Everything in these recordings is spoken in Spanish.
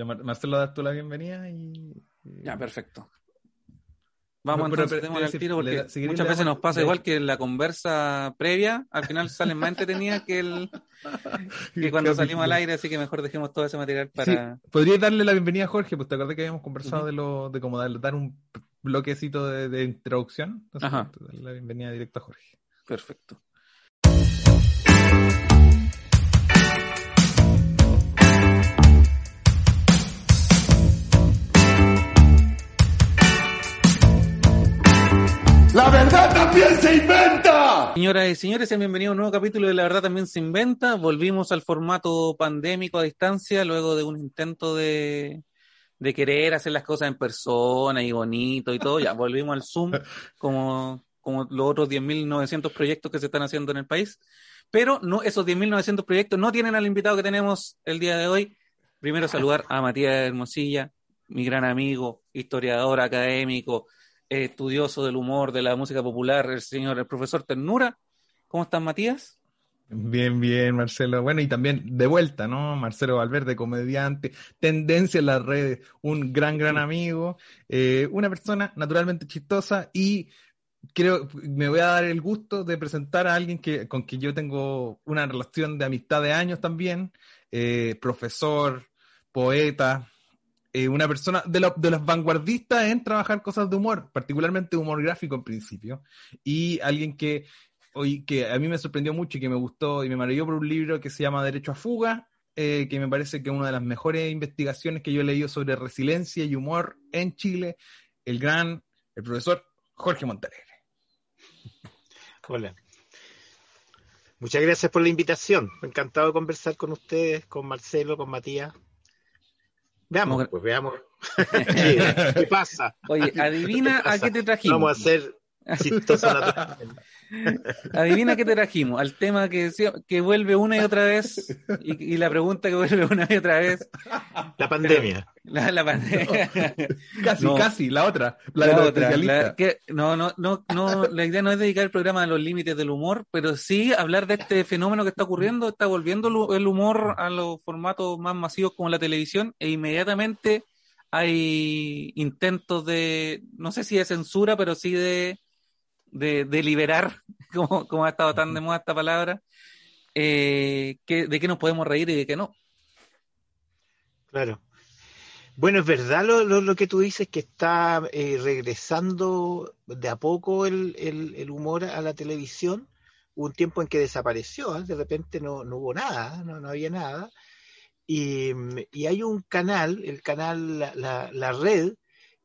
Ya, Mar- Marcelo, das tú la bienvenida y. Ya, perfecto. Vamos pero- entonces, pero- al tiro porque muchas veces nos pasa igual que en la conversa previa, al final sale más entretenida que, el, que cuando salimos al aire, así que mejor dejemos todo ese material Sí, para... podrías darle la bienvenida a Jorge, pues te acordás que habíamos conversado de lo de cómo dar, dar un bloquecito de, de introducción. Entonces, Ajá. darle la bienvenida directa a Jorge. Perfecto. La verdad también se inventa. Señoras y señores, sean bienvenidos a un nuevo capítulo de La Verdad También Se Inventa. Volvimos al formato pandémico a distancia luego de un intento de, de querer hacer las cosas en persona y bonito y todo. Ya volvimos al Zoom como, como los otros 10.900 proyectos que se están haciendo en el país. Pero no, esos 10.900 proyectos no tienen al invitado que tenemos el día de hoy. Primero saludar a Matías Hermosilla, mi gran amigo, historiador académico, eh, estudioso del humor, de la música popular, el señor, el profesor Ternura. ¿Cómo estás, Matías? Bien, bien, Marcelo. Bueno, y también de vuelta, ¿no? Marcelo Valverde, comediante, tendencia en las redes, un gran, gran amigo, eh, una persona naturalmente chistosa y creo, me voy a dar el gusto de presentar a alguien que, con quien yo tengo una relación de amistad de años también, eh, profesor, poeta, eh, una persona de, lo- de las vanguardistas en trabajar cosas de humor, particularmente humor gráfico en principio, y alguien que, hoy, que a mí me sorprendió mucho y que me gustó y me maravilló por un libro que se llama Derecho a Fuga, eh, que me parece que es una de las mejores investigaciones que yo he leído sobre resiliencia y humor en Chile, el gran, el profesor Jorge Montalegre. Hola. Muchas gracias por la invitación. Encantado de conversar con ustedes, con Marcelo, con Matías. Veamos, pues veamos qué, pasa. Oye, adivina a qué te trajimos. Vamos a hacer. Adivina qué te trajimos. Al tema que, que vuelve una y otra vez. Y, y la pregunta que vuelve una y otra vez. La pandemia. La, la pandemia. Casi, No. casi, la otra, la, de La otra, la- que- no, no, no, no, la idea no es dedicar el programa a los límites del humor, pero sí hablar de este fenómeno que está ocurriendo, está volviendo el humor a los formatos más masivos como la televisión, e inmediatamente hay intentos de, no sé si de censura, pero sí de, de, de liberar, como, como ha estado tan de moda esta palabra, eh, que, de qué nos podemos reír y de qué no. Claro. Bueno, es verdad lo, lo, lo que tú dices, que está eh, regresando de a poco el, el, el humor a la televisión. Hubo un tiempo en que desapareció, ¿eh? de repente no, no hubo nada, no, no había nada. Y, y hay un canal, el canal la, la, la, Red,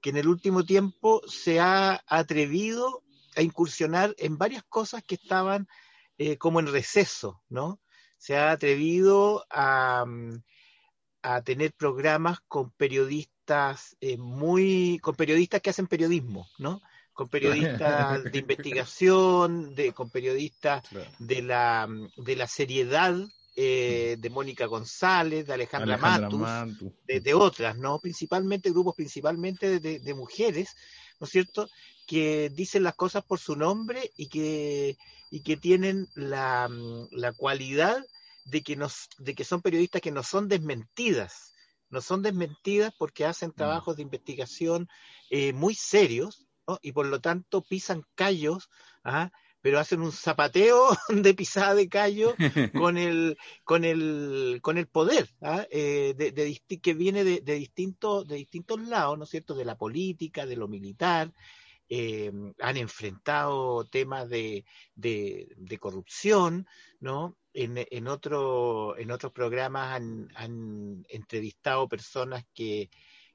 que en el último tiempo se ha atrevido a incursionar en varias cosas que estaban eh, como en receso, ¿no? Se ha atrevido a a tener programas con periodistas eh, muy, con periodistas que hacen periodismo, ¿no? Con periodistas de investigación, de, con periodistas de la, de la seriedad eh, de Mónica González, de Alejandra, Alejandra Matus, Mantu. de, de, otras, ¿no? Principalmente, grupos principalmente de, de, mujeres, ¿no es cierto? Que dicen las cosas por su nombre y que, y que tienen la, la cualidad de que, nos, de que son periodistas que no son desmentidas, no son desmentidas porque hacen trabajos de investigación eh, muy serios ¿no? y por lo tanto pisan callos, ¿ah? pero hacen un zapateo de pisada de callo con el, con el, con el poder ¿ah? eh, de, de, que viene de, de, distintos, de distintos lados, ¿no es cierto?, de la política, de lo militar, eh, han enfrentado temas de, de, de corrupción, ¿no? En, en, otro, en otros programas han, han entrevistado personas que,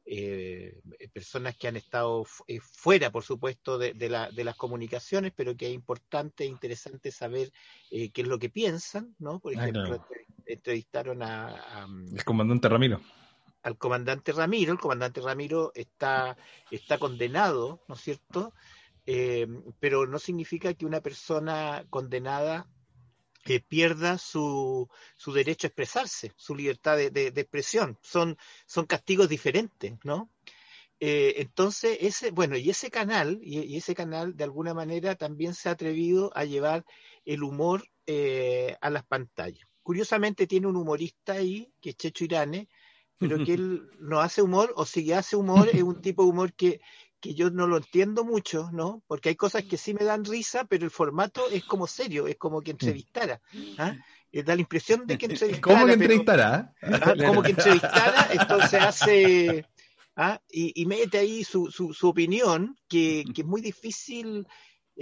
eh, personas que han estado eh, fuera, por supuesto, de, de, la, de, las comunicaciones, pero que es importante e interesante saber eh, qué es lo que piensan, ¿no? Por ejemplo, ah, claro. entrevistaron a, a, El comandante Ramiro. Al comandante Ramiro. El comandante Ramiro está, está condenado, ¿no es cierto? Eh, pero no significa que una persona condenada eh, pierda su, su derecho a expresarse, su libertad de, de- expresión. Son, son castigos diferentes, ¿no? Eh, entonces, ese, bueno, y ese canal, y, y ese canal de alguna manera también se ha atrevido a llevar el humor a las pantallas. Curiosamente tiene un humorista ahí, que es Checho Irane, pero que él no hace humor, o si hace humor, es un tipo de humor que, que yo no lo entiendo mucho, ¿no? Porque hay cosas que sí me dan risa, pero el formato es como serio, es como que entrevistara. ¿ah? Eh, Da la impresión de que entrevistara. ¿Cómo que pero- entrevistará? ¿ah? como que entrevistara, entonces hace ¿ah? y, y mete ahí su, su, su opinión, que, que es muy difícil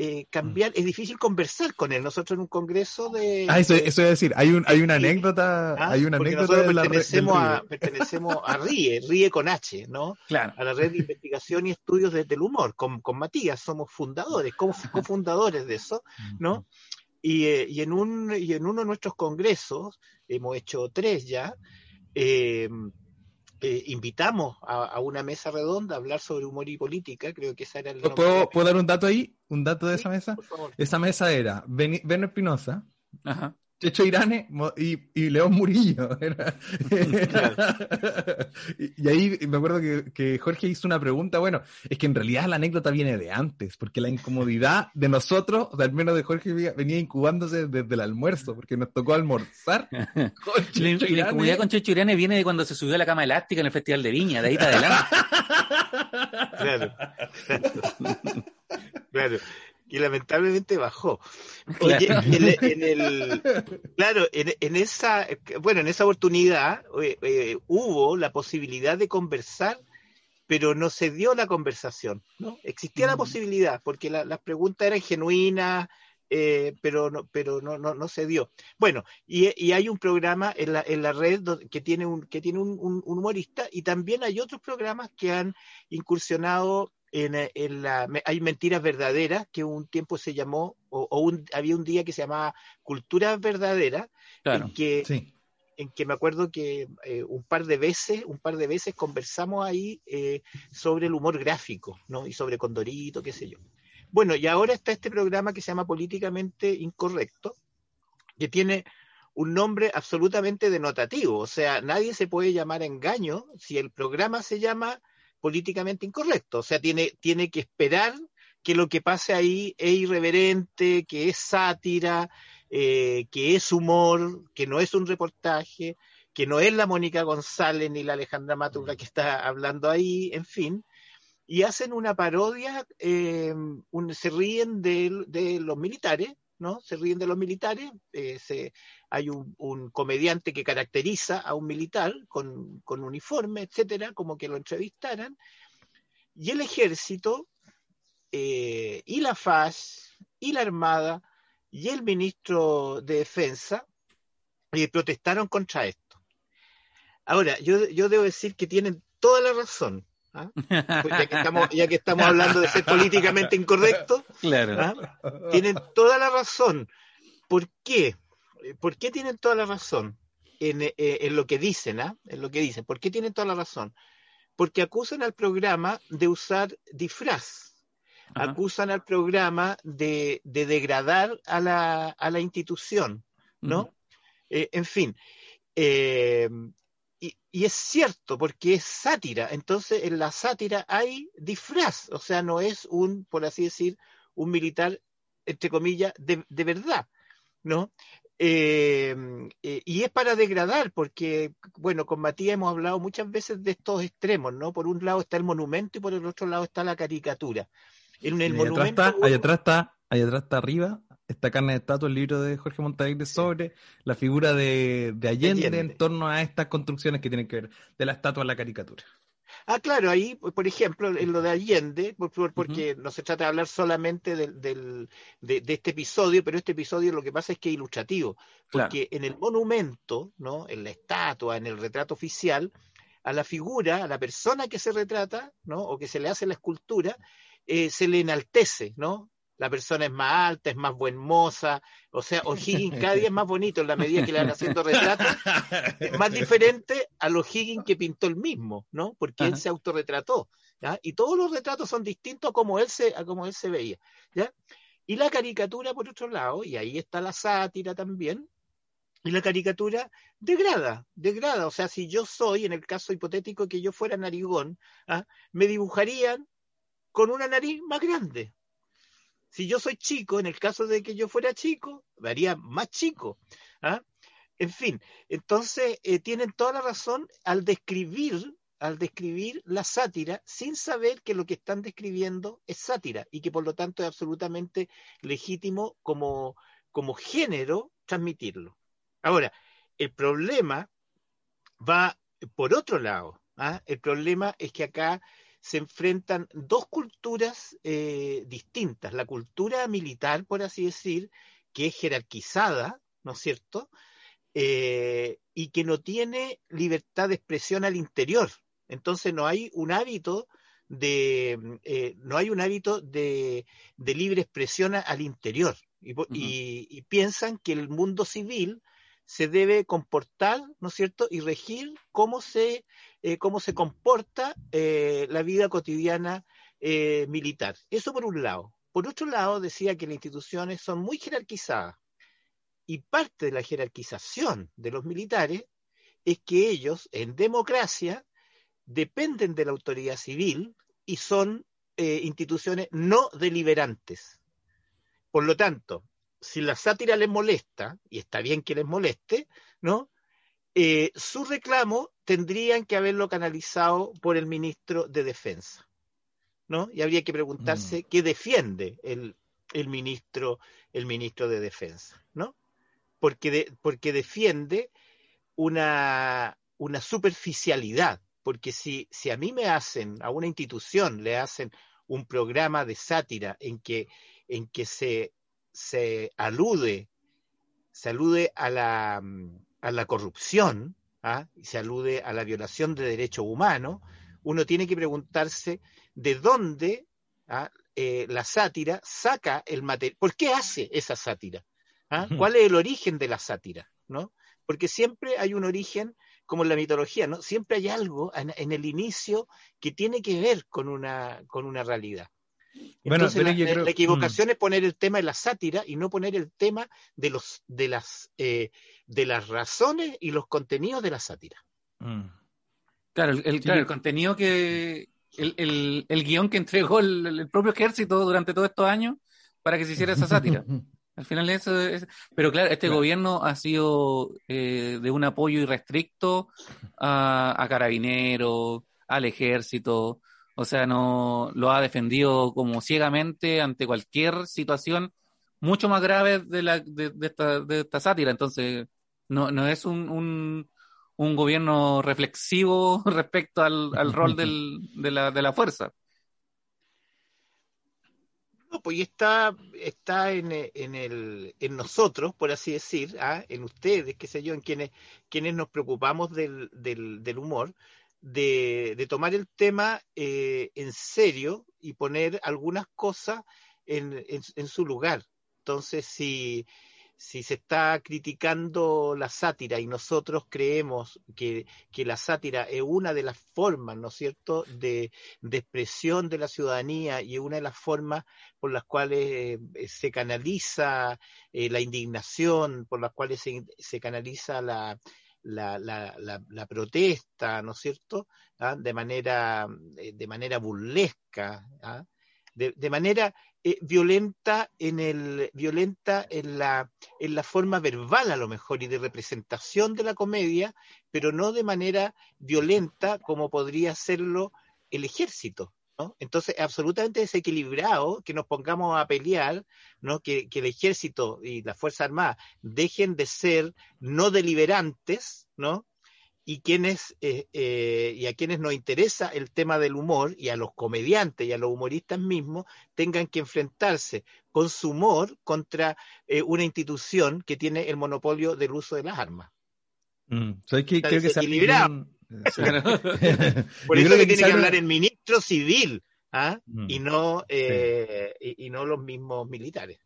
eh, cambiar, es difícil conversar con él. Nosotros en un congreso de... Ah, eso, eso a decir. Hay, un, hay una Sí. anécdota. ¿ah? Hay una Porque anécdota nosotros de la pertenecemos, a, pertenecemos a RIE, RIE con H, ¿no? Claro. A la red de investigación y estudios desde el humor, con, con Matías, somos fundadores, cofundadores de eso, ¿no? Y, eh, y, en un, y en uno de nuestros congresos, hemos hecho tres ya, eh, eh, invitamos a, a una mesa redonda a hablar sobre humor y política, creo que esa era el ¿Puedo, ¿Puedo dar un dato ahí? ¿Un dato de Sí, esa mesa? por favor. Esa mesa era Beni- Beno Espinosa, Ajá. Checho Irane y, y León Murillo. Era- y, y ahí me acuerdo que, que Jorge hizo una pregunta. Bueno, es que en realidad la anécdota viene de antes, porque la incomodidad de nosotros, o sea, al menos de Jorge, venía incubándose desde el almuerzo, porque nos tocó almorzar. con La, Checho la Irane. incomodidad con Checho Irane viene de cuando se subió a la cama elástica en el Festival de Viña, de ahí para adelante. Claro. claro. Y lamentablemente bajó. Claro. Oye, en, el- en el, claro, en, en esa, bueno, en esa oportunidad eh, eh, hubo la posibilidad de conversar, pero no se dio la conversación, ¿no? Existía la Mm. posibilidad, porque la- las preguntas eran genuinas, eh, pero no, pero no, no, no se dio. Bueno, y, y hay un programa en la, en la red que tiene un, que tiene un, un- un humorista, y también hay otros programas que han incursionado en, eh, en la hay mentiras verdaderas que un tiempo se llamó o, o un, había un día que se llamaba cultura verdadera Claro. en que Sí. en que me acuerdo que eh, un par de veces un par de veces conversamos ahí eh, sobre el humor gráfico no y sobre Condorito qué sé yo bueno y ahora está este programa que se llama políticamente incorrecto que tiene un nombre absolutamente denotativo o sea nadie se puede llamar engaño si el programa se llama políticamente incorrecto. O sea, tiene, tiene que esperar que lo que pase ahí es irreverente, que es sátira, eh, que es humor, que no es un reportaje, que no es la Mónica González ni la Alejandra Matura que está hablando ahí, en fin. Y hacen una parodia, eh, un- se ríen de, de los militares, ¿no? Se ríen de los militares, eh, se, hay un, un comediante que caracteriza a un militar con, con uniforme, etcétera, como que lo entrevistaran, y el ejército, eh, y la FAS, y la Armada, y el ministro de Defensa eh, protestaron contra esto. Ahora, yo, yo debo decir que tienen toda la razón, ¿ah? Pues ya, que estamos, ya que estamos hablando de ser políticamente incorrecto, Claro. ¿ah? tienen toda la razón. ¿Por qué? Eh, ¿Por qué tienen toda la razón en, eh, en lo que dicen? ¿ah? En lo que dicen. ¿Por qué tienen toda la razón? Porque acusan al programa de usar disfraz. Ajá. Acusan al programa de, de degradar a la, a la institución, ¿no? Eh, en fin. eh, y, y es cierto, porque es sátira. Entonces, en la sátira hay disfraz. O sea, no es un, por así decir, un militar, entre comillas, de, de verdad, ¿no? Eh, eh, y es para degradar, porque, bueno, con Matías hemos hablado muchas veces de estos extremos, ¿no? Por un lado está el monumento y por el otro lado está la caricatura. En el Y ahí atrás monumento. está, ahí atrás está, atrás está arriba, está Carne de Estatua, el libro de Jorge Montalegre sobre la figura de, de Allende, Allende. en torno a estas construcciones que tienen que ver de la estatua a la caricatura. Ah, claro, ahí, por ejemplo, en lo de Allende, por- por- porque no se trata de hablar solamente del, del- de, de este episodio, pero este episodio lo que pasa es que es ilustrativo, Claro. porque en el monumento, ¿no? en la estatua, en el retrato oficial, a la figura, a la persona que se retrata, ¿no? o que se le hace la escultura, eh, se le enaltece, ¿no? La persona es más alta, es más buen moza, o sea, O'Higgins cada día es más bonito en la medida que le van haciendo retratos, es más diferente a los O'Higgins que pintó él mismo, ¿no? Porque él se autorretrató, ¿ya? Y todos los retratos son distintos a como él se, a como él se veía, ¿ya? Y la caricatura, por otro lado, y ahí está la sátira también, y la caricatura degrada, degrada. O sea, si yo soy, en el caso hipotético que yo fuera narigón, ¿ah? me dibujarían con una nariz más grande. Si yo soy chico, en el caso de que yo fuera chico, me haría más chico. ¿ah? En fin, entonces eh, tienen toda la razón al describir, al describir la sátira sin saber que lo que están describiendo es sátira y que por lo tanto es absolutamente legítimo como, como género transmitirlo. Ahora, el problema va por otro lado. ¿ah? El problema es que acá se enfrentan dos culturas eh, distintas. La cultura militar, por así decir, que es jerarquizada, ¿no es cierto? Eh, y que no tiene libertad de expresión al interior. Entonces no hay un hábito de eh, no hay un hábito de, de libre expresión al interior y- y piensan que el mundo civil se debe comportar, ¿no es cierto?, y regir cómo se, eh, cómo se comporta eh, la vida cotidiana eh, militar. Eso por un lado. Por otro lado, decía que las instituciones son muy jerarquizadas y parte de la jerarquización de los militares es que ellos, en democracia, dependen de la autoridad civil y son instituciones no deliberantes. Por lo tanto, si la sátira les molesta, y está bien que les moleste, ¿no? Eh, su reclamo tendrían que haberlo canalizado por el ministro de Defensa, ¿no? Y habría que preguntarse qué defiende el, el ministro, el ministro de Defensa, ¿no? Porque, de- porque defiende una, una superficialidad, porque si, si a mí me hacen, a una institución le hacen un programa de sátira en que, en que se, se alude, se alude a la, mm, a la corrupción, ¿ah? y se alude a la violación de derechos humanos, uno tiene que preguntarse de dónde ¿ah? eh, la sátira saca el material. ¿Por qué hace esa sátira? ¿Ah? ¿Cuál es el origen de la sátira? ¿no? Porque siempre hay un origen, como en la mitología, ¿no? Siempre hay algo en, en el inicio que tiene que ver con una, con una realidad. Bueno, Entonces, pero la, creo- la equivocación es poner el tema de la sátira y no poner el tema de los de las eh, de las razones y los contenidos de la sátira. Mm. Claro, el, el- Sí, claro, yo- el contenido que. El, el, el guion que entregó el, el propio ejército durante todos estos años para que se hiciera esa sátira. Al final eso es... Pero claro, este Claro. gobierno ha sido eh, de un apoyo irrestricto a, a carabineros, al ejército, o sea, no lo ha defendido como ciegamente ante cualquier situación mucho más grave de, la, de, esta, de esta sátira. Entonces, no, no es un, un, un gobierno reflexivo respecto al, al rol del, de, la, de la fuerza. No, pues está, está en, en, el, en nosotros, por así decir, ¿ah? en ustedes, qué sé yo, en quienes, quienes nos preocupamos del, del, del humor, de, tomar el tema eh, en serio y poner algunas cosas en, en, en su lugar. Entonces, si, si se está criticando la sátira y nosotros creemos que, que la sátira es una de las formas, ¿no es cierto?, de, de expresión de la ciudadanía y una de las formas por las cuales eh, se canaliza eh, la indignación, por las cuales se, se canaliza la, la, la, la, la, protesta, ¿no es cierto?, ¿Ah? de, manera, eh, de manera burlesca, ¿ah? de, manera eh, violenta en el violenta en la en la forma verbal a lo mejor y de representación de la comedia pero no de manera violenta como podría hacerlo el ejército ¿no? entonces es absolutamente desequilibrado que nos pongamos a pelear no que, que el ejército y las fuerzas armadas dejen de ser no deliberantes no y quienes eh, eh, y a quienes nos interesa el tema del humor y a los comediantes y a los humoristas mismos tengan que enfrentarse con su humor contra eh, una institución que tiene el monopolio del uso de las armas. Mm. Creo que Por eso que, que tiene que hablar el ministro civil, ¿ah? Mm. y, no, eh, y, y no los mismos militares.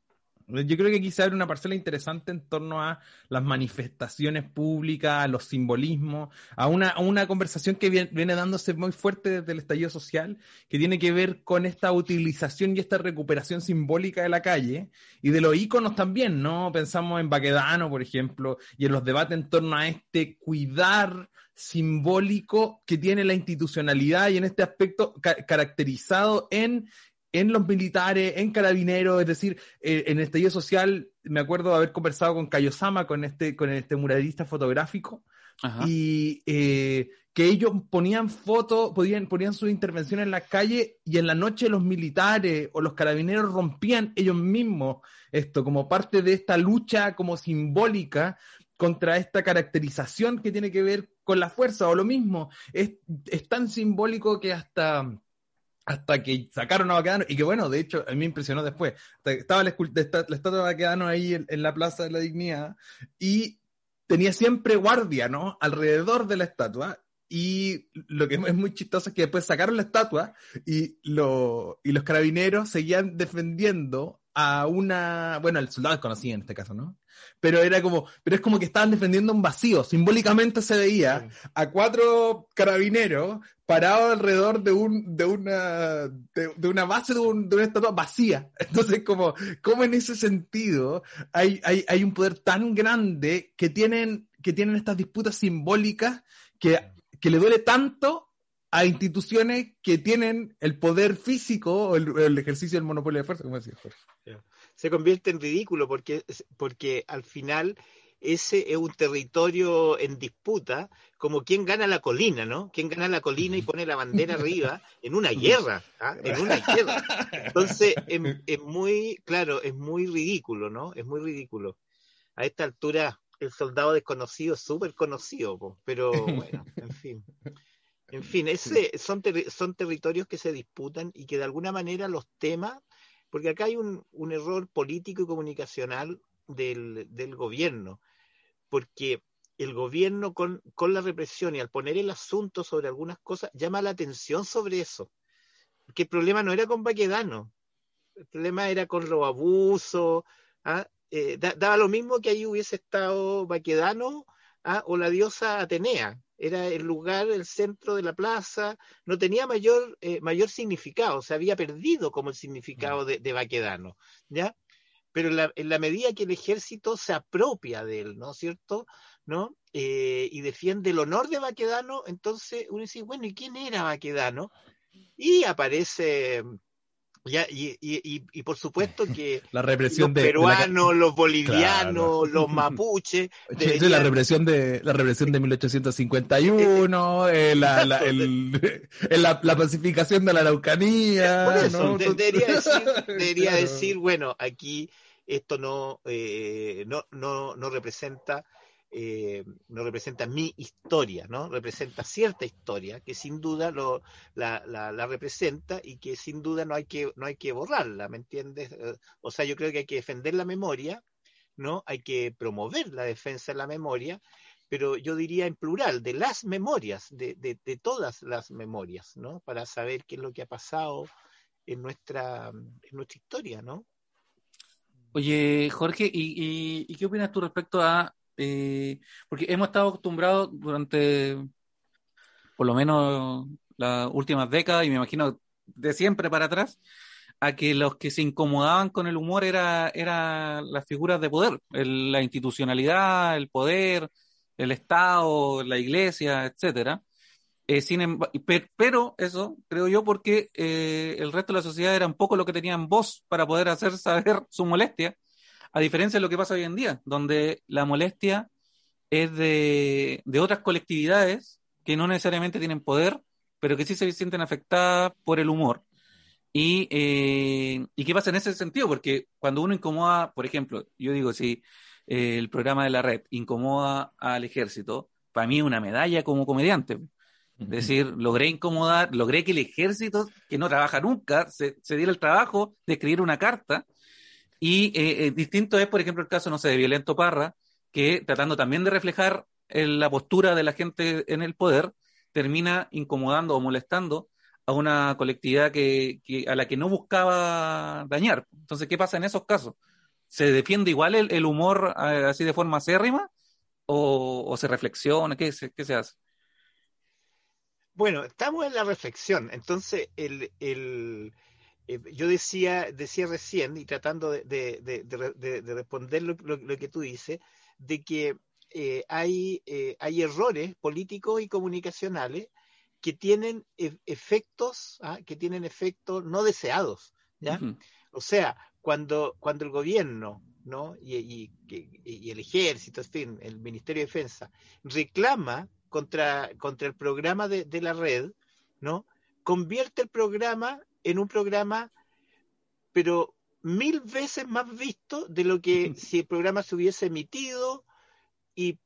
Yo creo que quizá abre una parcela interesante en torno a las manifestaciones públicas, a los simbolismos, a una, a una conversación que viene, viene dándose muy fuerte desde el estallido social, que tiene que ver con esta utilización y esta recuperación simbólica de la calle y de los íconos también, ¿no? Pensamos en Baquedano, por ejemplo, y en los debates en torno a este cuidar simbólico que tiene la institucionalidad y en este aspecto ca- caracterizado en en los militares, en carabineros, es decir, eh, en el estallido social, me acuerdo de haber conversado con Kayosama, con este, con este muralista fotográfico, Ajá. y eh, que ellos ponían fotos, podían, ponían sus intervenciones en la calle y en la noche los militares o los carabineros rompían ellos mismos esto como parte de esta lucha como simbólica contra esta caracterización que tiene que ver con la fuerza o lo mismo. Es, es tan simbólico que hasta hasta que sacaron a Baquedano, y que bueno, de hecho, a mí me impresionó después. Estaba la, estatua de Baquedano ahí en, en la Plaza de la Dignidad, y tenía siempre guardia, ¿no? Alrededor de la estatua. Y lo que es muy chistoso es que después sacaron la estatua y, lo, y los carabineros seguían defendiendo a una, bueno, el soldado desconocido en este caso, ¿no? Pero era como, pero es como que estaban defendiendo un vacío. Simbólicamente se veía a cuatro carabineros parados alrededor de un, de una, de, de una base de, un- de una estatua vacía. Entonces, como, como en ese sentido hay, hay, hay un poder tan grande que tienen, que tienen estas disputas simbólicas que, que le duele tanto a instituciones que tienen el poder físico o el, el ejercicio del monopolio de fuerza, como decía Jorge. se convierte en ridículo porque, porque al final ese es un territorio en disputa, como quien gana la colina, ¿no? Quien gana la colina y pone la bandera arriba en una guerra, ¿ah? en una guerra. Entonces, es, es muy, claro, es muy ridículo, ¿no? Es muy ridículo. A esta altura, el soldado desconocido es súper conocido, po, pero bueno, en fin. En fin, ese, son, terri- son territorios que se disputan y que de alguna manera los temas porque acá hay un, un error político y comunicacional del, del gobierno, porque el gobierno con, con la represión y al poner el asunto sobre algunas cosas llama la atención sobre eso. Porque el problema no era con Baquedano, el problema era con los abusos, ¿ah? Eh, da- daba lo mismo que ahí hubiese estado Baquedano ¿ah? o la diosa Atenea. Era el lugar, el centro de la plaza, no tenía mayor, eh, mayor significado, se había perdido como el significado de, de Baquedano, ¿ya? Pero en la, en la medida que el ejército se apropia de él, ¿no es cierto? ¿No? Eh, y defiende el honor de Baquedano, entonces uno dice, bueno, ¿y quién era Baquedano? Y aparece, ya, y, y, y, y por supuesto que La represión los de, de la- peruanos, los bolivianos, Claro. los mapuches, es la deberían- represión de la represión de 1851, eh, la, la, el- el- la, la pacificación de la Araucanía. Por eso, ¿no? de- debería, decir, debería Claro. decir, bueno, aquí esto no, eh, no, no, no representa eh, no representa mi historia, ¿no? Representa cierta historia que sin duda la, representa y que sin duda no hay que, no hay que borrarla, ¿me entiendes? Eh, O sea, yo creo que hay que defender la memoria, ¿no? Hay que promover la defensa de la memoria, pero yo diría en plural, de las memorias, de, de, todas las memorias, ¿no? Para saber qué es lo que ha pasado en nuestra, nuestra historia, ¿no? Oye, Jorge, ¿y, y, y qué opinas tú respecto a... eh, porque hemos estado acostumbrados durante por lo menos las últimas décadas, y me imagino de siempre para atrás, a que los que se incomodaban con el humor era, era las figuras de poder, la institucionalidad, el poder, el Estado, la iglesia, etcétera. Eh, sin pe- pero eso creo yo porque eh, el resto de la sociedad era un poco lo que tenían voz para poder hacer saber su molestia, a diferencia de lo que pasa hoy en día, donde la molestia es de, de otras colectividades que no necesariamente tienen poder, pero que sí se sienten afectadas por el humor. Y, eh, ¿y qué pasa en ese sentido? Porque cuando uno incomoda, por ejemplo, yo digo, si eh, el programa de la red incomoda al ejército, para mí es una medalla como comediante. Es decir, logré incomodar, logré que el ejército, que no trabaja nunca, se, se diera el trabajo de escribir una carta. Y eh, eh, distinto es, por ejemplo, el caso, no sé, de Violento Parra, que tratando también de reflejar eh, la postura de la gente en el poder, termina incomodando o molestando a una colectividad que, que- a la que no buscaba dañar. Entonces, ¿qué pasa en esos casos? ¿Se defiende igual el, el humor eh, así de forma acérrima? ¿O, se reflexiona? ¿Qué se, qué se hace? Bueno, estamos en la reflexión. Entonces, el, el, eh, yo decía, decía recién, y tratando de, de- de- de- de- de responder lo, lo- lo que tú dices, de que eh, hay, eh, hay errores políticos y comunicacionales que tienen e- efectos, ¿ah? que tienen efectos no deseados. ¿ya? O sea, cuando, cuando el gobierno ¿no? y, y- y- y el ejército, en fin, el Ministerio de Defensa, reclama contra, contra el programa de, de la red, ¿no? convierte el programa en un programa, pero mil veces más visto de lo que si el programa se hubiese emitido y,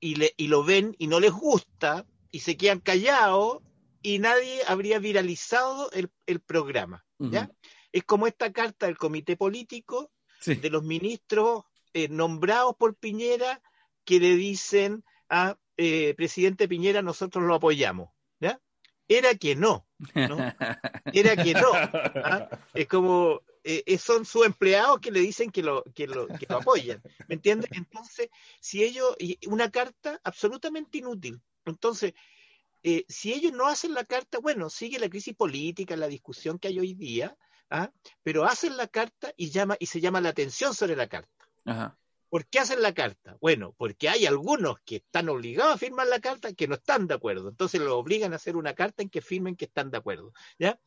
y, le- y lo ven y no les gusta y se quedan callados y nadie habría viralizado el, el programa. ¿ya? Es como esta carta del comité político Sí. de los ministros eh, nombrados por Piñera que le dicen a eh, presidente Piñera nosotros lo apoyamos. ¿ya? Era que no, ¿no? Era que no. ¿ah? Es como, eh, eh, son sus empleados que le dicen que lo, que lo, que lo apoyan. ¿Me entiendes? Entonces, si ellos, una carta absolutamente inútil. Entonces, eh, si ellos no hacen la carta, bueno, sigue la crisis política, la discusión que hay hoy día, ¿ah? pero hacen la carta y, llama, y se llama la atención sobre la carta. Ajá. ¿Por qué hacen la carta? Bueno, porque hay algunos que están obligados a firmar la carta que no están de acuerdo. Entonces los obligan a hacer una carta en que firmen que están de acuerdo. ¿ya?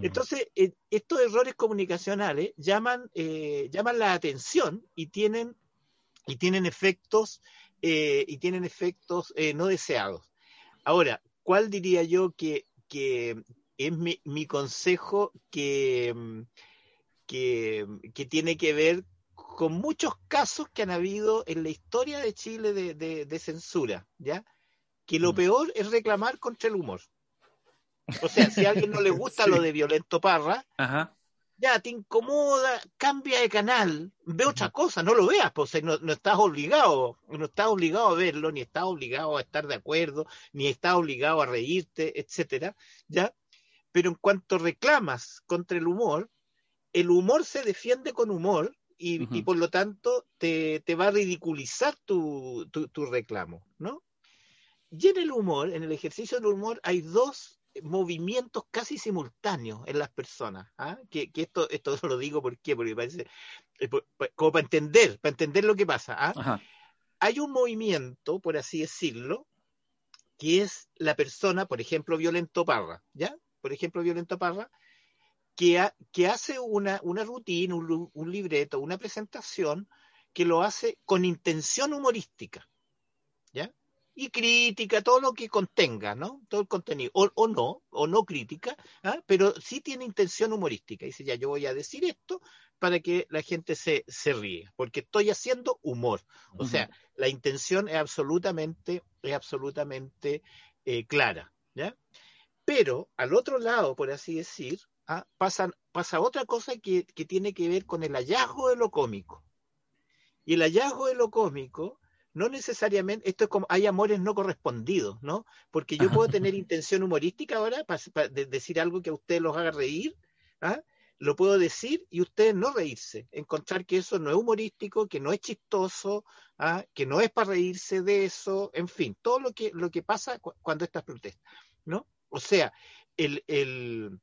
Entonces, eh, estos errores comunicacionales llaman, eh, llaman la atención y tienen, y tienen efectos, eh, y tienen efectos no deseados. Ahora, ¿cuál diría yo que, que es mi, mi consejo que, mm, que, que tiene que ver con muchos casos que han habido en la historia de Chile de, de- de censura, ¿ya? Que lo Mm. peor es reclamar contra el humor. O sea, si a alguien no le gusta Sí. lo de Violento Parra, Ajá. ya te incomoda, cambia de canal, ve otra cosa, no lo veas, pues no, no estás obligado, no estás obligado a verlo, ni estás obligado a estar de acuerdo, ni estás obligado a reírte, etcétera, ¿ya? Pero en cuanto reclamas contra el humor, el humor se defiende con humor y, por lo tanto te, te va a ridiculizar tu, tu, tu reclamo, ¿no? Y en el humor, en el ejercicio del humor, hay dos movimientos casi simultáneos en las personas. ¿ah? Que, que esto, esto lo digo ¿por qué? porque parece eh, como para entender, para entender lo que pasa. ¿ah? Hay un movimiento, por así decirlo, que es la persona, por ejemplo, Violento Parra, ¿ya? Por ejemplo, Violento Parra, que, ha- que hace una, una rutina, un, libreto, una presentación, que lo hace con intención humorística, ¿ya? Y crítica, todo lo que contenga, ¿no? Todo el contenido, o, o no, o no crítica, ¿ah? pero sí tiene intención humorística. Dice, ya, yo voy a decir esto para que la gente se, se ríe, porque estoy haciendo humor. O sea, la intención es absolutamente, es absolutamente eh, clara, ¿ya? Pero al otro lado, por así decir, ¿ah? Pasan- pasa otra cosa que, que tiene que ver con el hallazgo de lo cómico. Y el hallazgo de lo cómico, no necesariamente, esto es como, hay amores no correspondidos, ¿no? Porque yo puedo tener intención humorística ahora para, decir algo que a ustedes los haga reír, ¿ah? lo puedo decir y ustedes no reírse, encontrar que eso no es humorístico, que no es chistoso, ¿ah? que no es para reírse de eso, en fin, todo lo que, lo que pasa cu- cuando estas protestas, ¿no? O sea, el, el,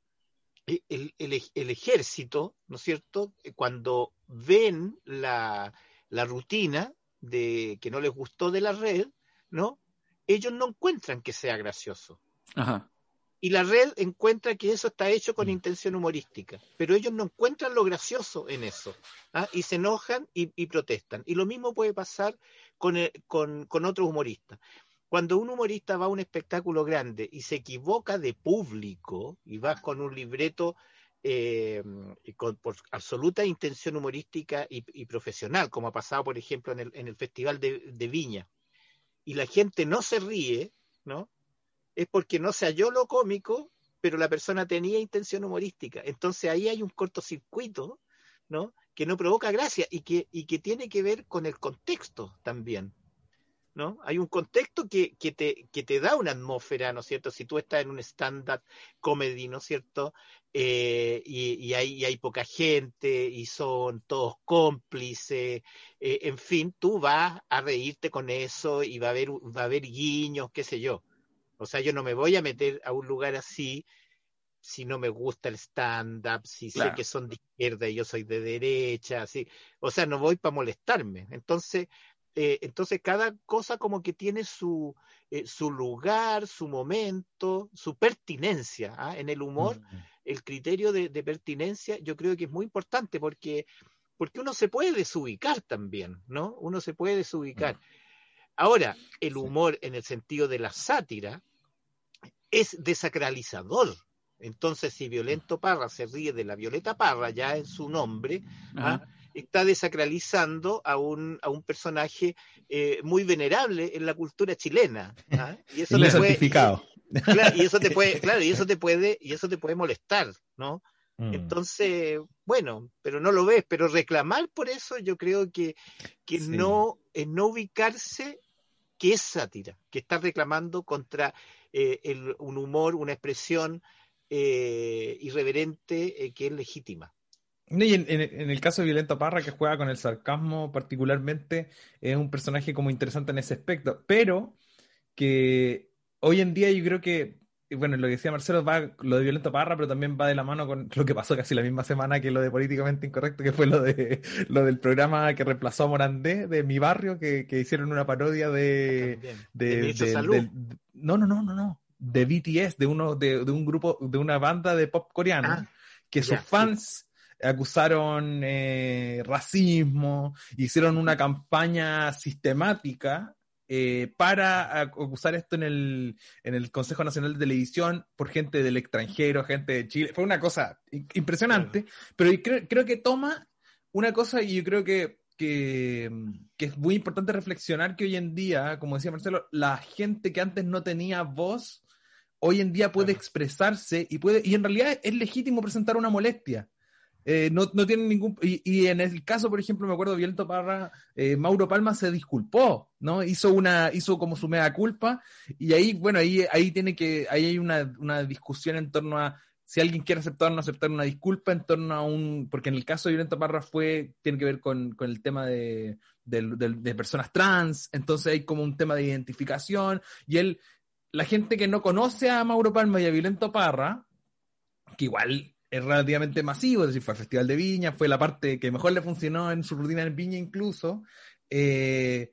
el, el ej- el ejército, ¿no es cierto? Eh, Cuando ven la, la rutina de que no les gustó de la red, ¿no? Ellos no encuentran que sea gracioso. Ajá. Y la red encuentra que eso está hecho con Mm. intención humorística, pero ellos no encuentran lo gracioso en eso, ¿ah? y se enojan y, y protestan. Y lo mismo puede pasar con, el- con, con otros humoristas. Cuando un humorista va a un espectáculo grande y se equivoca de público y va con un libreto eh, con, por absoluta intención humorística y, profesional, como ha pasado, por ejemplo, en el, Festival de, Viña, y la gente no se ríe, ¿no? es porque no se halló lo cómico, pero la persona tenía intención humorística. Entonces ahí hay un cortocircuito, ¿no? Que no provoca gracia y que tiene que ver con el contexto también. ¿No? Hay un contexto que, que, te, que te da una atmósfera, ¿no es cierto? Si tú estás en un stand-up comedy, ¿no es cierto? Eh, y, y, hay, y hay poca gente y son todos cómplices, eh, en fin, tú vas a reírte con eso y va a haber, va a haber guiños, qué sé yo. O sea, yo no me voy a meter a un lugar así si no me gusta el stand-up, si Claro. sé que son de izquierda y yo soy de derecha, así. O sea, no voy para molestarme. Entonces, eh, entonces cada cosa como que tiene su, eh, su lugar, su momento, su pertinencia. ¿ah? En el humor, Mm. el criterio de, de pertinencia yo creo que es muy importante porque, porque uno se puede desubicar también, ¿no? Uno se puede desubicar. Ahora, el humor en el sentido de la sátira es desacralizador. Entonces, si Violento Parra se ríe de la Violeta Parra, ya en su nombre, ¿ah? Está desacralizando a un, a un personaje eh, muy venerable en la cultura chilena. ¿ah? Y eso puede- y- claro, y eso te puede, claro, y eso te puede, y eso te puede molestar, ¿no? Mm. Entonces, bueno, pero no lo ves, pero reclamar por eso yo creo que, que Sí. no, es no ubicarse que es sátira, que está reclamando contra eh, el- un humor, una expresión eh, irreverente eh, que es legítima. No, y en, en- en el caso de Violento Parra, que juega con el sarcasmo particularmente, es un personaje como interesante en ese aspecto, pero que hoy en día yo creo que, bueno, lo que decía Marcelo, va lo de Violento Parra, pero también va de la mano con lo que pasó casi la misma semana que lo de Políticamente Incorrecto, que fue lo de lo del programa que reemplazó a Morandé de Mi Barrio, que, que hicieron una parodia de, de, Salud. no, no, no, no, no, de BTS, de uno, de, de un grupo, de una banda de pop coreano, Ah, que sus fans acusaron eh, racismo, hicieron una campaña sistemática eh, para acusar esto en el, en el Consejo Nacional de Televisión por gente del extranjero, gente de Chile. Fue una cosa impresionante, pero yo creo, creo que toma una cosa y yo creo que, que, que es muy importante reflexionar que hoy en día, como decía Marcelo, la gente que antes no tenía voz, hoy en día puede expresarse y puede, y en realidad es legítimo presentar una molestia. Eh, no, no tienen ningún. Y, y en el caso, por ejemplo, me acuerdo de Violento Parra, eh, Mauro Palma se disculpó, ¿no? Hizo una, hizo como su mea culpa, y ahí, bueno, ahí, ahí tiene que, ahí hay una, una discusión en torno a si alguien quiere aceptar o no aceptar una disculpa en torno a un, porque en el caso de Violento Parra fue, tiene que ver con, con el tema de, del- de personas trans, entonces hay como un tema de identificación, y él, la gente que no conoce a Mauro Palma y a Violento Parra, que igual es relativamente masivo, es decir, fue al Festival de Viña, fue la parte que mejor le funcionó en su rutina en Viña incluso, eh,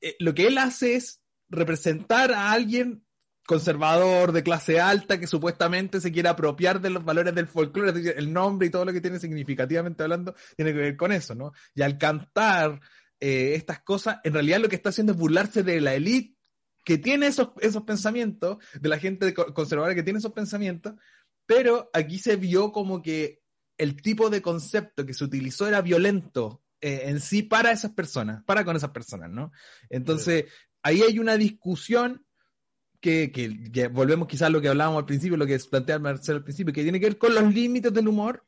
eh, lo que él hace es representar a alguien conservador, de clase alta, que supuestamente se quiere apropiar de los valores del folclore, es decir, el nombre y todo lo que tiene significativamente hablando tiene que ver con eso, ¿no? Y al cantar eh, estas cosas, en realidad lo que está haciendo es burlarse de la élite que tiene esos, esos pensamientos, de la gente co- conservadora que tiene esos pensamientos, pero aquí se vio como que el tipo de concepto que se utilizó era violento eh, en sí para esas personas, para con esas personas, ¿no? Entonces, ahí hay una discusión que, que- que volvemos quizás a lo que hablábamos al principio, lo que plantea Marcelo al principio, que tiene que ver con los límites del humor,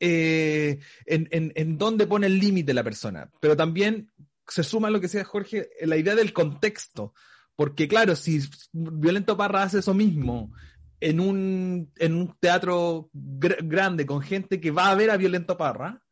eh, en, en, en dónde pone el límite la persona, pero también se suma a lo que decía Jorge, la idea del contexto, porque claro, si Violento Parra hace eso mismo en un, en un teatro gr- grande con gente que va a ver a Violento Parra,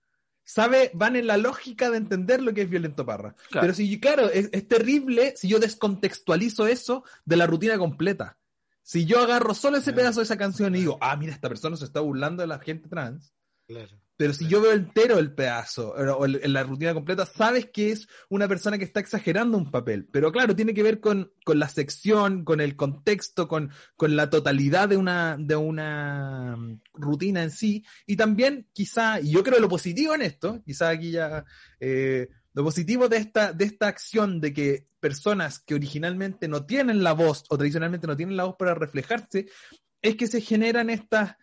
sabe, van en la lógica de entender lo que es Violento Parra. Claro. Pero si, claro, es, es terrible si yo descontextualizo eso de la rutina completa. Si yo agarro solo ese Claro. pedazo de esa canción y digo, ah, mira, esta persona se está burlando de la gente trans, Claro. Pero si yo veo entero el pedazo o o el- la rutina completa, sabes que es una persona que está exagerando un papel. Pero claro, tiene que ver con, con la sección, con el contexto, con, con la totalidad de una, de una mm, rutina en sí. Y también, quizá, y yo creo lo positivo en esto, quizá aquí ya, eh, lo positivo de esta, de esta acción de que personas que originalmente no tienen la voz o tradicionalmente no tienen la voz para reflejarse, es que se generan estas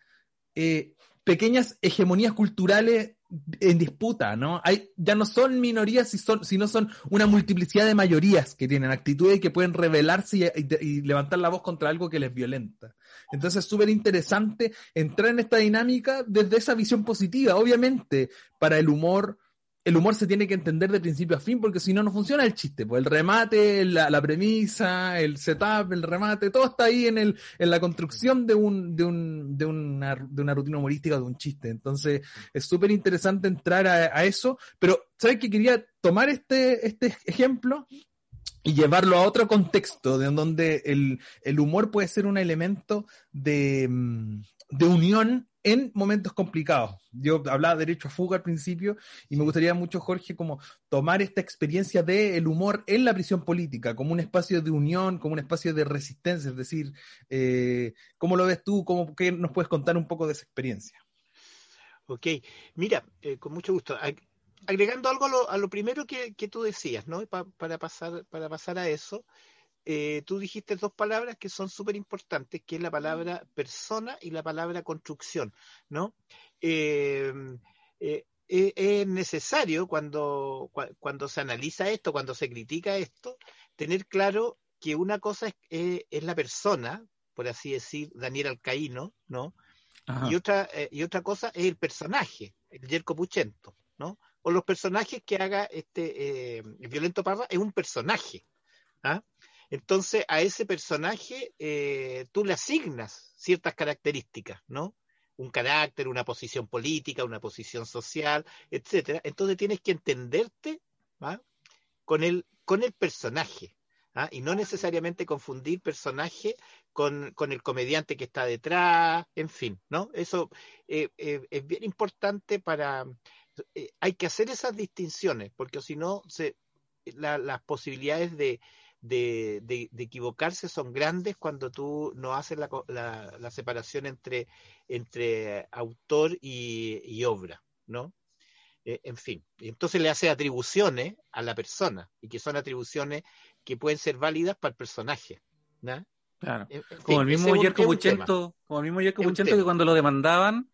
eh, pequeñas hegemonías culturales en disputa, ¿no? Hay, ya no son minorías, si sino son una multiplicidad de mayorías que tienen actitudes y que pueden rebelarse y, y- y levantar la voz contra algo que les violenta. Entonces es súper interesante entrar en esta dinámica desde esa visión positiva. Obviamente, para el humor el humor se tiene que entender de principio a fin, porque si no, no funciona el chiste. Pues el remate, la, premisa, el setup, el remate, todo está ahí en, la construcción de, un, de, un, de, una, rutina humorística, de un chiste. Entonces, es súper interesante entrar a, eso. Pero, ¿sabes que Quería tomar este, este ejemplo y llevarlo a otro contexto, de donde el, humor puede ser un elemento de, mm, de unión en momentos complicados. Yo hablaba de derecho a fuga al principio y me gustaría mucho, Jorge, como tomar esta experiencia del humor en la prisión política como un espacio de unión, como un espacio de resistencia. Es decir, eh, ¿cómo lo ves tú? ¿Cómo, ¿Qué nos puedes contar un poco de esa experiencia? Ok, mira, eh, con mucho gusto. Agregando algo a lo, a lo primero que, que, tú decías, ¿no? Pa, para, pasar, para pasar a eso, eh, tú dijiste dos palabras que son súper importantes, que es la palabra persona y la palabra construcción, ¿no? Eh, eh, es necesario cuando, cuando se analiza esto, cuando se critica esto, tener claro que una cosa es, es la persona, por así decir, Daniel Alcaíno, ¿no? Y otra, y otra cosa es el personaje, el Yerko Puchento, ¿no? O los personajes que haga este Violento Parra es un personaje, ¿ah? Entonces, a ese personaje eh, tú le asignas ciertas características, ¿no? Un carácter, una posición política, una posición social, etcétera. Entonces tienes que entenderte ¿va? con el, con el personaje. ¿ah? Y no necesariamente confundir personaje con, con, el comediante que está detrás, en fin, ¿no? Eso eh, eh, es bien importante para... Hay que hacer esas distinciones, porque si no, las posibilidades de, de, de, de, equivocarse son grandes cuando tú no haces la, la, la separación entre, entre autor y, y obra, ¿no? Eh, en fin, entonces le hace atribuciones a la persona y que son atribuciones que pueden ser válidas para el personaje, ¿no? Claro. En, en como, fin, el mismo Yerko Buchento, como el mismo Yerko Buchento que cuando lo demandaban,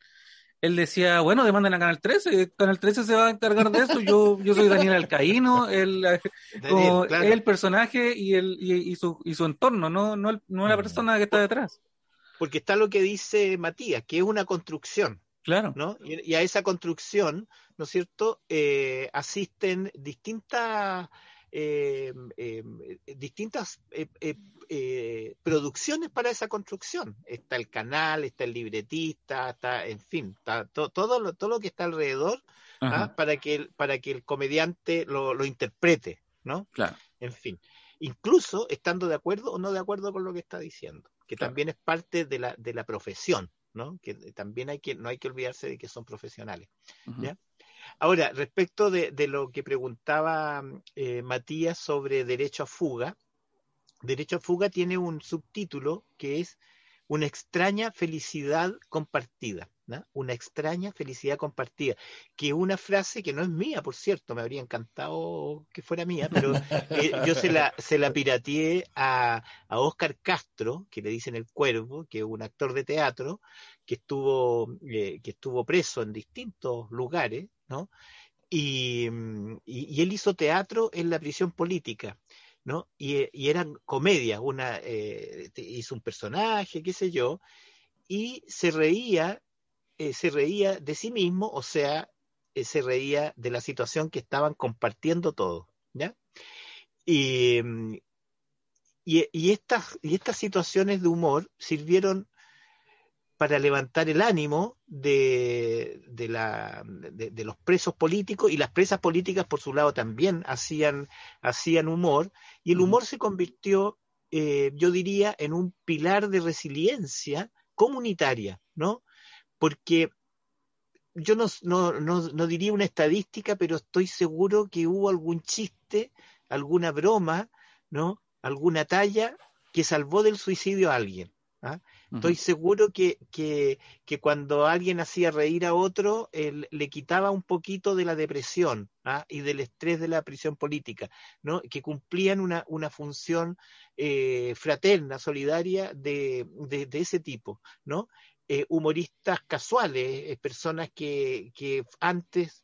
él decía, bueno, demanden a Canal 13, Canal 13 se va a encargar de eso, yo, yo soy Daniel Alcaíno, el, Daniel, claro. el personaje y, el, y, y, su, y su entorno, no, no, no la persona que está detrás. Porque está lo que dice Matías, que es una construcción. Claro. ¿no? Y, y a esa construcción, ¿no es cierto?, eh, asisten distintas... Eh, eh, distintas eh, eh, producciones para esa construcción. Está el canal, está el libretista, está, en fin, está to, todo, lo, todo lo que está alrededor ¿ah? para, que el, para que el comediante lo, lo interprete, ¿no? Claro. En fin, incluso estando de acuerdo o no de acuerdo con lo que está diciendo, que claro. también es parte de la, de la profesión, ¿no? Que también hay que, no hay que olvidarse de que son profesionales. ¿ya? Ahora, respecto de, lo que preguntaba eh, Matías sobre derecho a fuga, Derecho a fuga tiene un subtítulo que es una extraña felicidad compartida. Una extraña felicidad compartida. Que una frase que no es mía, por cierto, me habría encantado que fuera mía, pero eh, yo se la, se la pirateé a, a Oscar Castro, que le dicen el cuervo, que es un actor de teatro, que estuvo, eh, que estuvo preso en distintos lugares, ¿no? Y, y, él hizo teatro en la prisión política. ¿no? Y, y eran comedias, una eh, hizo un personaje, qué sé yo, y se reía, eh, se reía de sí mismo, o sea, eh, se reía de la situación que estaban compartiendo todos, estas, y estas situaciones de humor sirvieron para levantar el ánimo de, de, la, de, de, los presos políticos y las presas políticas por su lado también hacían, hacían humor y el humor se convirtió, eh, yo diría, en un pilar de resiliencia comunitaria, ¿no? Porque yo no, no, no, no diría una estadística, pero estoy seguro que hubo algún chiste, alguna broma, ¿no? Alguna talla que salvó del suicidio a alguien. ¿ah? Estoy seguro que, que, que, cuando alguien hacía reír a otro, él, le quitaba un poquito de la depresión ¿ah? y del estrés de la prisión política, ¿no? que cumplían una, una función eh, fraterna, solidaria de, de, de, ese tipo. ¿no? Eh, humoristas casuales, eh, personas que, que antes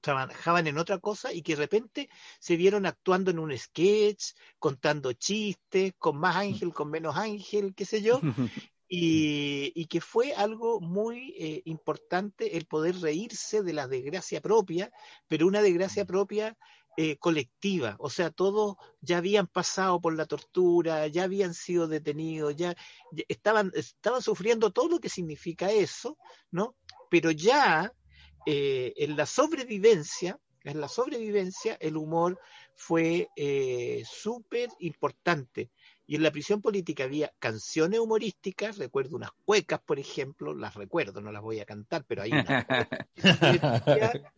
trabajaban en otra cosa y que de repente se vieron actuando en un sketch, contando chistes, con más ángel, con menos ángel, qué sé yo, y, y que fue algo muy eh, importante el poder reírse de la desgracia propia, pero una desgracia propia eh, colectiva, o sea, todos ya habían pasado por la tortura, ya habían sido detenidos, ya, ya estaban, estaban sufriendo todo lo que significa eso, ¿no? Pero ya eh, en la sobrevivencia, en la sobrevivencia, el humor fue eh, súper importante. Y en la prisión política había canciones humorísticas, recuerdo unas cuecas, por ejemplo, las recuerdo, no las voy a cantar, pero hay unas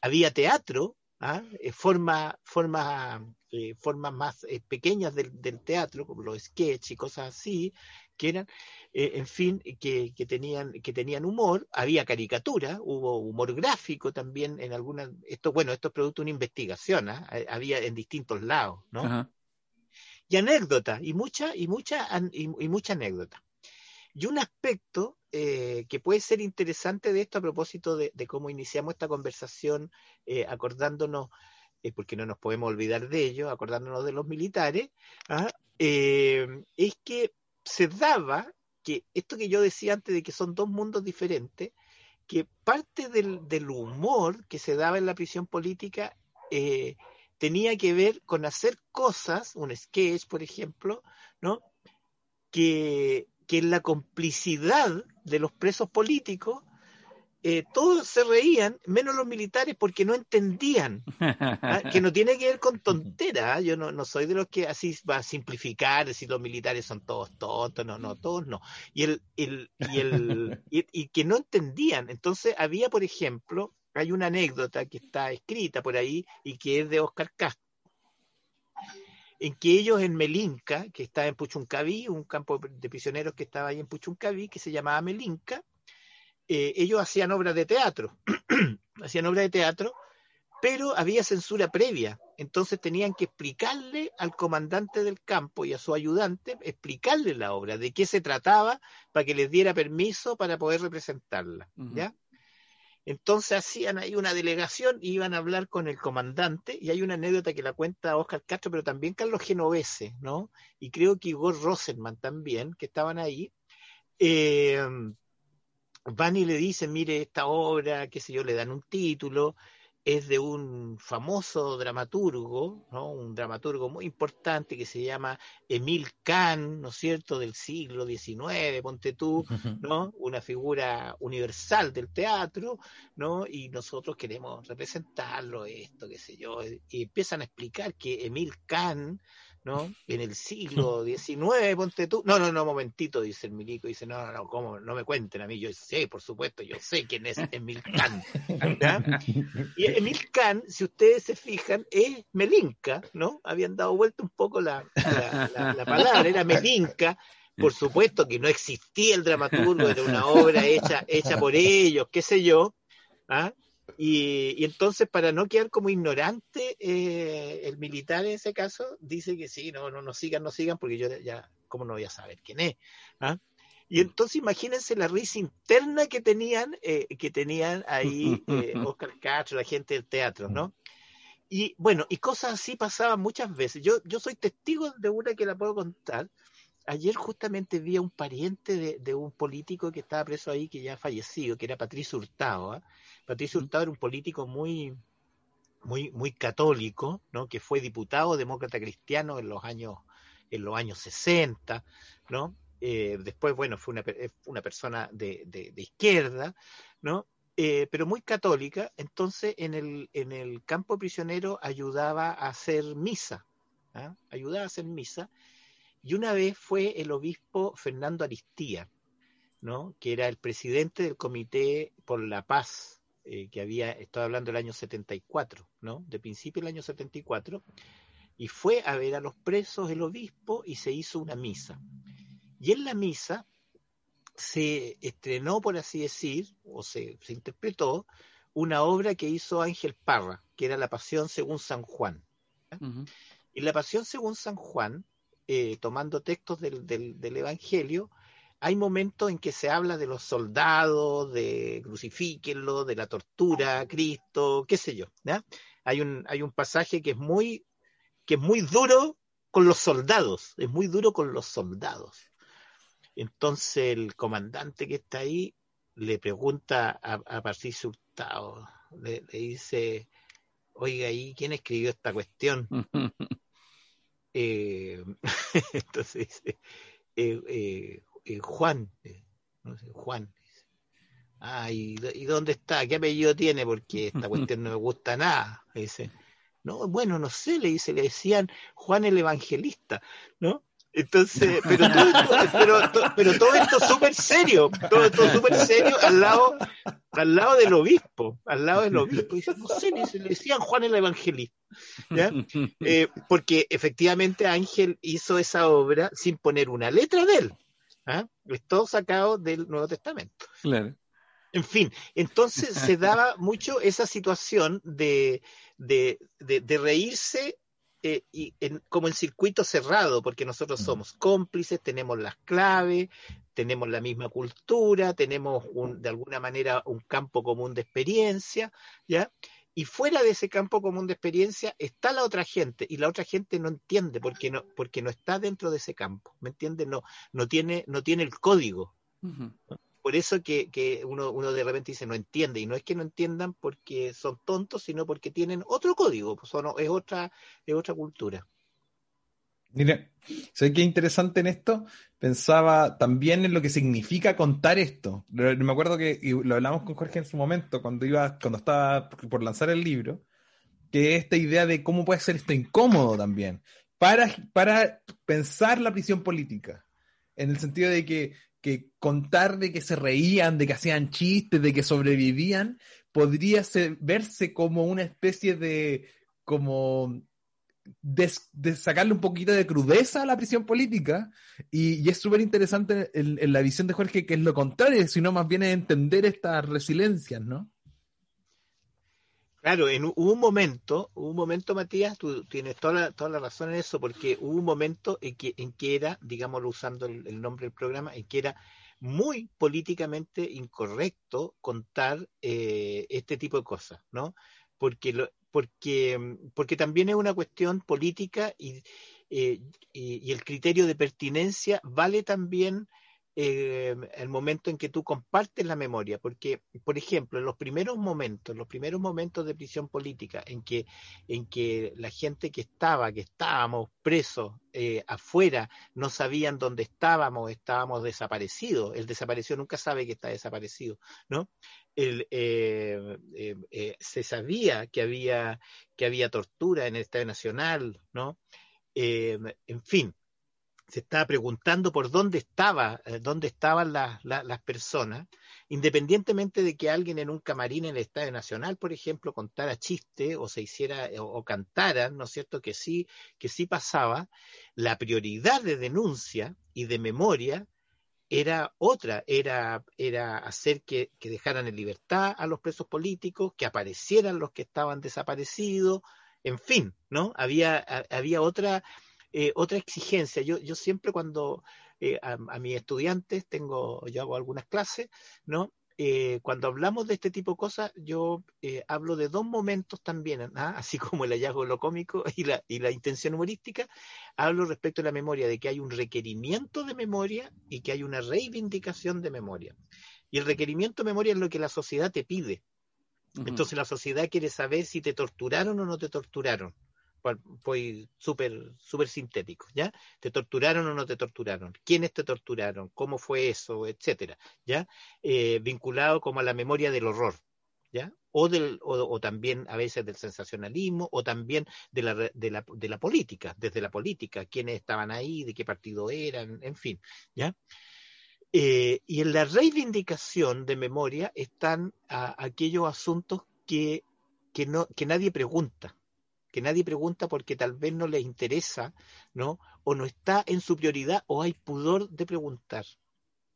había teatro, ¿ah? eh, forma, forma, eh, formas más eh, pequeñas del, del, teatro, como los sketches y cosas así, que eran, eh, en fin, que, que, tenían, que tenían humor, había caricatura, hubo humor gráfico también en algunas, esto, bueno, esto es producto de una investigación, ¿ah? había en distintos lados, ¿no? Ajá. Y anécdota, y mucha, y mucha, y, y mucha anécdota. Y un aspecto eh, que puede ser interesante de esto a propósito de, de cómo iniciamos esta conversación, eh, acordándonos, eh, porque no nos podemos olvidar de ello, acordándonos de los militares, ¿ah? es que se daba que esto que yo decía antes de que son dos mundos diferentes, que parte del, humor que se daba en la prisión política tenía que ver con hacer cosas, un sketch, por ejemplo, ¿no? Que, que la complicidad de los presos políticos, eh, todos se reían, menos los militares, porque no entendían, ¿ah? que no tiene que ver con tontera. ¿ah? Yo no, no, soy de los que así va a simplificar, decir los militares son todos tontos, no, no, todos no. Y, el, el, y, el, y, y que no entendían. Entonces había, por ejemplo, hay una anécdota que está escrita por ahí y que es de Oscar Castro en que ellos en Melinca, que está en Puchuncaví, un campo de prisioneros que estaba ahí en Puchuncaví, que se llamaba Melinca, eh, ellos hacían obras de teatro, hacían obras de teatro, pero había censura previa, entonces tenían que explicarle al comandante del campo y a su ayudante, explicarle la obra, de qué se trataba, para que les diera permiso para poder representarla, uh -huh. ¿ya? Entonces hacían ahí una delegación y iban a hablar con el comandante, y hay una anécdota que la cuenta Oscar Castro, pero también Carlos Genovese, ¿no? Y creo que Igor Rosenman también, que estaban ahí. Eh, van y le dicen, mire, esta obra, qué sé yo, le dan un título, es de un famoso dramaturgo, ¿no? un dramaturgo muy importante que se llama Emil Kahn, ¿no es cierto?, del siglo XIX, ponte tú, ¿no? Una figura universal del teatro, ¿no? Y nosotros queremos representarlo, esto, qué sé yo, y empiezan a explicar que Emil Kahn, ¿no? En el siglo XIX, ponte tú. No, no, no, momentito, dice el milico. Dice, no, no, no, ¿cómo? No me cuenten a mí. Yo sé, por supuesto, yo sé quién es Emil Kahn. ¿ya? Y Emil Kahn, si ustedes se fijan, es Melinka, ¿no? Habían dado vuelta un poco la, la, la, la palabra, era Melinka. Por supuesto que no existía el dramaturgo, era una obra hecha, hecha por ellos, qué sé yo. ¿ah? Y, y, entonces, para no quedar como ignorante, eh, el militar en ese caso dice que sí, no, no, no sigan, no sigan, porque yo ya, ¿cómo no voy a saber quién es? ¿Ah? Y entonces imagínense la risa interna que tenían, eh, que tenían ahí eh, Oscar Castro, la gente del teatro, ¿no? Y bueno, y cosas así pasaban muchas veces. Yo, yo soy testigo de una que la puedo contar. Ayer justamente vi a un pariente de, de un político que estaba preso ahí, que ya ha fallecido, que era Patricio Hurtado, ¿eh? Patricio Hurtado era un político muy, muy, muy católico, ¿no? que fue diputado demócrata cristiano en los años, en los años 60, ¿no? Eh, después, bueno, fue una, una persona de, de, de izquierda, ¿no? Eh, pero muy católica, entonces en el, en el campo prisionero ayudaba a hacer misa, ¿eh? ayudaba a hacer misa, y una vez fue el obispo Fernando Aristía, ¿no? que era el presidente del Comité por la Paz eh, que había, estaba hablando del año 74, ¿no? De principio del año 74, y fue a ver a los presos el obispo y se hizo una misa. Y en la misa se estrenó, por así decir, o se, se interpretó, una obra que hizo Ángel Parra, que era La Pasión según San Juan. -huh. Y La Pasión según San Juan, eh, tomando textos del, del, del Evangelio, hay momentos en que se habla de los soldados, de crucifíquenlo, de la tortura a Cristo, qué sé yo. Hay, un, hay un pasaje que es muy, que es muy duro con los soldados, es muy duro con los soldados. Entonces el comandante que está ahí le pregunta a, a Patricio Hurtado, le, le dice, oiga, ¿y quién escribió esta cuestión? Eh, entonces dice, eh, eh, eh, Juan, eh, no sé, Juan. Ah, ¿y, y dónde está? ¿Qué apellido tiene? Porque esta cuestión no me gusta nada. Dice, no, bueno, no sé, le dice, le decían Juan el Evangelista, ¿no? Entonces, pero todo esto, pero, to- pero todo esto súper serio, todo esto súper serio al lado, al lado del obispo, al lado del obispo. Dice, no sé, le, decían Juan el Evangelista. ¿ya? Eh, porque efectivamente Ángel hizo esa obra sin poner una letra de él. ¿ah? Es todo sacado del Nuevo Testamento. Claro. En fin, entonces se daba mucho esa situación de, de, de, de reírse eh, y en- como en circuito cerrado, porque nosotros somos cómplices, tenemos las claves, tenemos la misma cultura, tenemos un, de alguna manera un campo común de experiencia, ¿ya? Y fuera de ese campo común de experiencia está la otra gente, y la otra gente no entiende porque no, porque no está dentro de ese campo, ¿me entiendes? No, no, tiene, no tiene el código. Por eso que, que uno, de repente dice no entiende, y no es que no entiendan porque son tontos, sino porque tienen otro código, pues, son- es otra, es otra cultura. Mira, ¿sabes qué interesante en esto? Pensaba también en lo que significa contar esto. Me acuerdo que y lo hablamos con Jorge en su momento, cuando iba, cuando estaba por lanzar el libro, que esta idea de cómo puede ser esto incómodo también, para, para pensar la prisión política, en el sentido de que, que contar de que se reían, de que hacían chistes, de que sobrevivían, podría verse como una especie de, como sacarle un poquito de crudeza a la prisión política y, es súper interesante en, la visión de Jorge que es lo contrario, sino más bien entender estas resiliencias, ¿no? Claro, en, hubo un momento, un momento, Matías, tú tienes toda la, toda la razón en eso, porque hubo un momento en que, en que era, digámoslo usando el, nombre del programa, en que era muy políticamente incorrecto contar eh, este tipo de cosas, ¿no? Porque, lo, porque, porque también es una cuestión política y, eh, y, y el criterio de pertinencia vale también eh, el momento en que tú compartes la memoria, porque, por ejemplo, en los primeros momentos, los primeros momentos de prisión política, en que, en que la gente que estaba, que estábamos presos eh, afuera, no sabían dónde estábamos, estábamos desaparecidos. El desaparecido nunca sabe que está desaparecido, ¿no? El, eh, eh, se sabía que había, que había tortura en el Estado Nacional, ¿no? En fin, se estaba preguntando por dónde estaba, eh, dónde estaban las, personas, independientemente de que alguien en un camarín en el Estadio Nacional, por ejemplo, contara chiste o se hiciera o, o cantaran, ¿no es cierto? Que sí, que sí pasaba, la prioridad de denuncia y de memoria era otra, era, era hacer que, que dejaran en libertad a los presos políticos, que aparecieran los que estaban desaparecidos, en fin, ¿no? Había, había otra, eh, otra exigencia. Yo, yo siempre cuando eh, a, a mis estudiantes tengo, yo hago algunas clases, ¿no? Eh, cuando hablamos de este tipo de cosas, yo eh, hablo de dos momentos también, así como el hallazgo de lo cómico y la, y la intención humorística, hablo respecto a la memoria, de que hay un requerimiento de memoria y que hay una reivindicación de memoria. Y el requerimiento de memoria es lo que la sociedad te pide. Entonces la sociedad quiere saber si te torturaron o no te torturaron. Pues súper sintético, ¿ya? ¿Te torturaron o no te torturaron? ¿Quiénes te torturaron? ¿Cómo fue eso? Etcétera, ¿ya? Eh, vinculado como a la memoria del horror, ¿ya? O, del, o, también a veces del sensacionalismo, o también de la, de, la, de la política, desde la política, quiénes estaban ahí, de qué partido eran, en fin, ¿ya? Eh, y en la reivindicación de memoria están aquellos asuntos que, que, no, que nadie pregunta, que nadie pregunta porque tal vez no les interesa, ¿no? O no está en su prioridad o hay pudor de preguntar.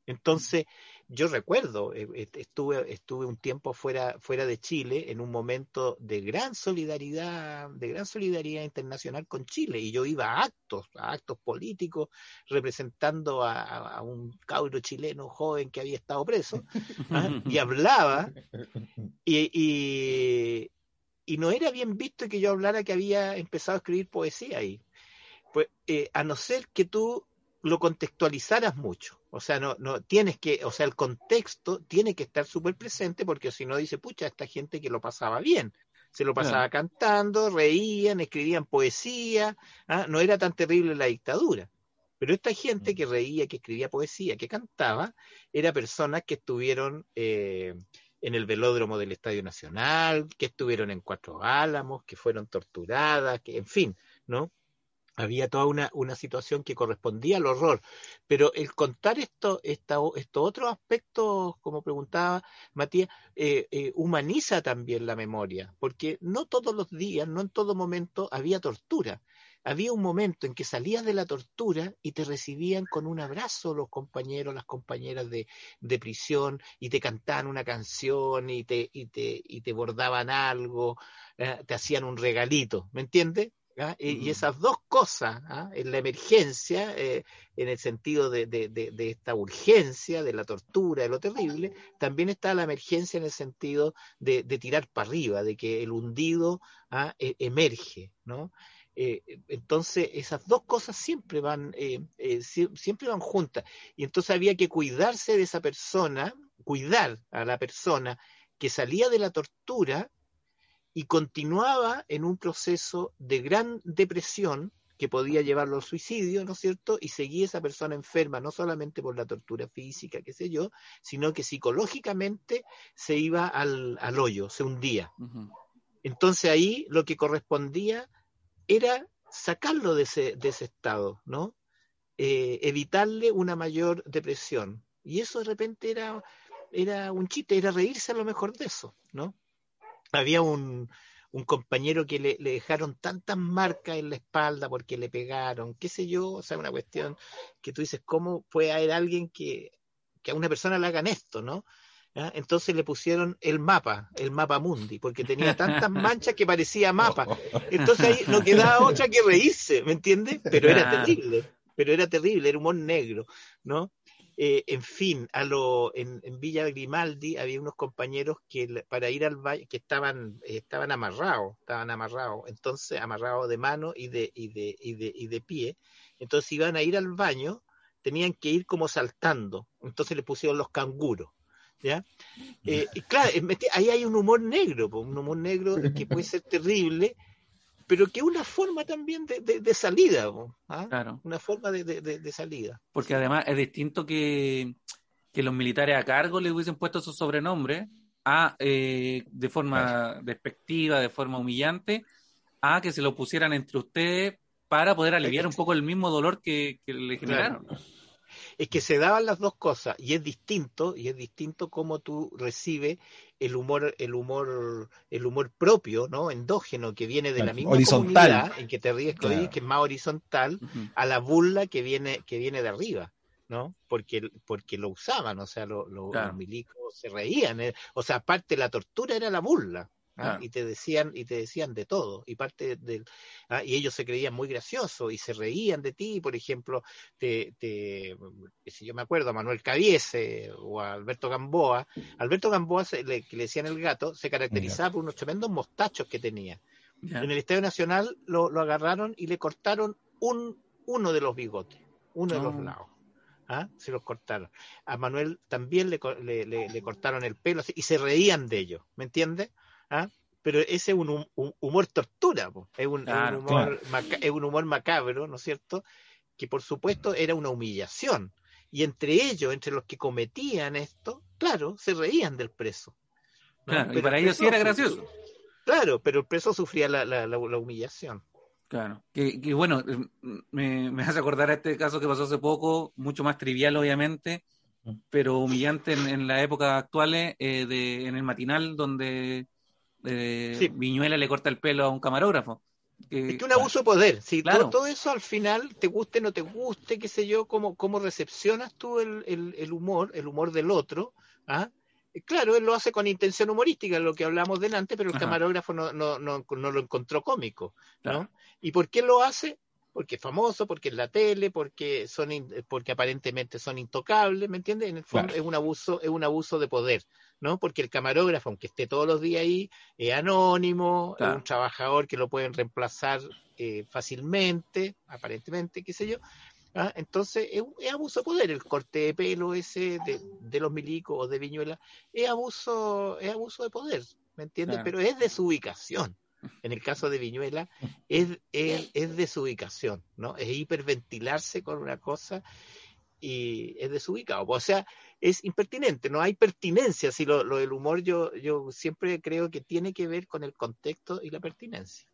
Entonces, yo recuerdo, eh, estuve, estuve un tiempo fuera, fuera de Chile en un momento de gran solidaridad, de gran solidaridad internacional con Chile, y yo iba a actos, a actos políticos, representando a, a- a un cabro chileno joven que había estado preso, ¿ah? y hablaba, y, y, y no era bien visto que yo hablara que había empezado a escribir poesía ahí. Pues, eh, a no ser que tú lo contextualizaras mucho. O sea, no, no, tienes que, o sea, el contexto tiene que estar súper presente porque si no dice, pucha, esta gente que lo pasaba bien. Se lo pasaba cantando, reían, escribían poesía, ¿ah? no era tan terrible la dictadura. Pero esta gente que reía, que escribía poesía, que cantaba, era personas que estuvieron eh, en el velódromo del Estadio Nacional, que estuvieron en Cuatro Álamos, que fueron torturadas, que, en fin, ¿no? Había toda una, una situación que correspondía al horror. Pero el contar esto, esta, estos otros aspectos, como preguntaba Matías, eh, eh, humaniza también la memoria, porque no todos los días, no en todo momento había tortura había un momento en que salías de la tortura y te recibían con un abrazo los compañeros, las compañeras de, de prisión y te cantaban una canción y te, y te, y te bordaban algo, ¿eh? te hacían un regalito, ¿me entiendes? ¿Ah? Y esas dos cosas, ¿ah? en la emergencia, eh, en el sentido de, de, de, esta urgencia, de la tortura, de lo terrible, también está la emergencia en el sentido de, tirar para arriba, de que el hundido ¿ah? e, emerge, ¿no? Eh, entonces, esas dos cosas siempre van, eh, eh, siempre van juntas. Y entonces había que cuidarse de esa persona, cuidar a la persona que salía de la tortura y continuaba en un proceso de gran depresión que podía llevarlo al suicidio, ¿no es cierto? Y seguía esa persona enferma, no solamente por la tortura física, qué sé yo, sino que psicológicamente se iba al, hoyo, se hundía. Entonces ahí lo que correspondía era sacarlo de ese, de ese estado, ¿no? Eh, evitarle una mayor depresión. Y eso de repente era, era un chiste, era reírse a lo mejor de eso, ¿no? Había un, un compañero que le, le, dejaron tantas marcas en la espalda porque le pegaron, qué sé yo, o sea, una cuestión que tú dices, ¿cómo puede haber alguien que, que a una persona le hagan esto, ¿no? Entonces le pusieron el mapa, el mapa mundi, porque tenía tantas manchas que parecía mapa. Entonces ahí no quedaba otra que reírse, ¿me entiendes? Pero era terrible, pero era terrible, era humor negro, ¿no? Eh, en fin, a lo, en, Villa Grimaldi había unos compañeros que para ir al baño, que estaban, estaban amarrados, estaban amarrados, entonces amarrados de mano y de, y de, y de, y de pie, entonces iban a ir al baño, tenían que ir como saltando, entonces le pusieron los canguros ¿ya? Eh, y claro, ahí hay un humor negro, un humor negro que puede ser terrible, pero que es una forma también de, salida, ¿ah? una forma de, salida. Porque además es distinto que, que, los militares a cargo le hubiesen puesto su sobrenombre a, eh, de forma despectiva, de forma humillante, a que se lo pusieran entre ustedes para poder aliviar un poco el mismo dolor que, le generaron es que se daban las dos cosas y es distinto y es distinto cómo tú recibes el humor el humor el humor propio no endógeno que viene de la misma comunidad en que te ríes que es más horizontal a la burla que viene que viene de arriba ¿no? Porque, porque lo usaban, o sea, los milicos se reían, eh, o sea, aparte la tortura era la burla, ¿ah? y te decían y te decían de todo y parte del ¿ah? y ellos se creían muy graciosos y se reían de ti por ejemplo te, te si yo me acuerdo a Manuel Caviese o a Alberto Gamboa Alberto Gamboa le, que le decían el gato se caracterizaba por unos tremendos mostachos que tenía en el Estadio Nacional lo, agarraron y le cortaron un uno de los bigotes uno de los oh. lados ¿Ah? se los cortaron. A Manuel también le, le, le, cortaron el pelo y se reían de ellos, ¿me entiendes? ¿Ah? pero ese es un, humor tortura, Es, un, humor es un humor macabro, ¿no es cierto? Que por supuesto era una humillación. Y entre ellos, entre los que cometían esto, claro, se reían del preso. y para ellos sí era gracioso. Claro, pero el preso sufría la, la, la, humillación. Claro, que, bueno, me, me, hace acordar a este caso que pasó hace poco, mucho más trivial obviamente, mm. pero humillante en, la época actual, eh, de, en el matinal donde eh, Viñuela le corta el pelo a un camarógrafo. es que un abuso de poder. Si todo, eso al final, te guste, no te guste, qué sé yo, cómo, cómo recepcionas tú el, el, humor, el humor del otro. ¿ah? Eh, claro, él lo hace con intención humorística, lo que hablamos delante, pero el camarógrafo no, no, no, no, lo encontró cómico. ¿no? ¿Y por qué lo hace? Porque es famoso, porque es la tele, porque son porque aparentemente son intocables, ¿me entiendes? En el fondo es un abuso, es un abuso de poder, ¿no? Porque el camarógrafo, aunque esté todos los días ahí, es anónimo, es un trabajador que lo pueden reemplazar eh, fácilmente, aparentemente, qué sé yo, ¿ah? Entonces, es, es abuso de poder. El corte de pelo ese de, de los milicos o de Viñuela es abuso, es abuso de poder, ¿me entiendes? Claro. Pero es desubicación. En el caso de Viñuela, es, es, es desubicación, ¿no? Es hiperventilarse con una cosa y es desubicado. O sea, es impertinente, no hay pertinencia. Si lo, lo del humor yo, yo siempre creo que tiene que ver con el contexto y la pertinencia.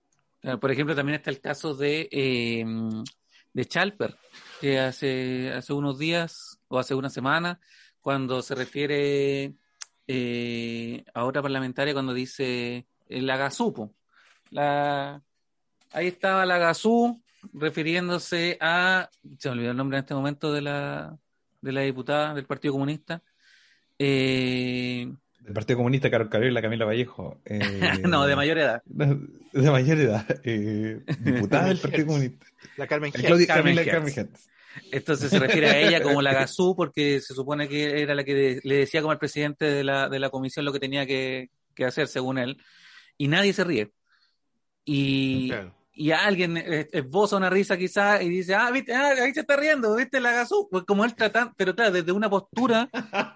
Por ejemplo, también está el caso de, eh, de Chalper, que hace, hace unos días o hace una semana, cuando se refiere eh, a otra parlamentaria, cuando dice eh, la Gasupo. La, ahí estaba la Gasú refiriéndose a, se me olvidó el nombre en este momento de la, de la diputada del Partido Comunista. Eh, Del Partido Comunista, Carol Cabrera y la Camila Vallejo. eh, no, de mayor edad. De mayor edad. eh, diputada del Partido Comunista. La Carmen Gess. Claudia Carmen Camila Hertz. Carmen Hertz. Entonces se refiere a ella como la Gazú porque se supone que era la que de- le decía como al presidente de la, de la comisión lo que tenía que, que hacer según él. Y nadie se ríe. Y, Claro. y alguien eh, esboza una risa quizá y dice, ah, viste, ah, ahí se está riendo, viste la Gazú. Pues como él trata, pero claro, desde una postura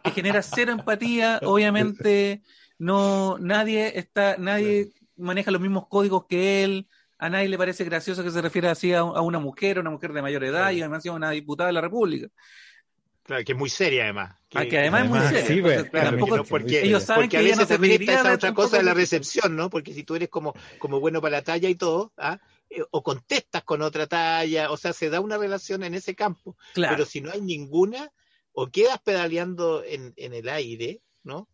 que genera cero empatía, obviamente no, nadie está, nadie maneja los mismos códigos que él. A nadie le parece gracioso que se refiera así a, a una mujer, a una mujer de mayor edad y además a una diputada de la República. Claro, que es muy seria además. Ah, que además es muy seria. sí, pues, Entonces, claro, tampoco- Porque, no- porque- ellos saben porque que a veces no se también está esa otra cosa de la recepción, ¿no? Porque si tú eres como, como bueno para la talla y todo, ¿ah? Eh, o contestas con otra talla, o sea, se da una relación en ese campo. Claro. Pero si no hay ninguna, o quedas pedaleando en, en el aire, ¿no?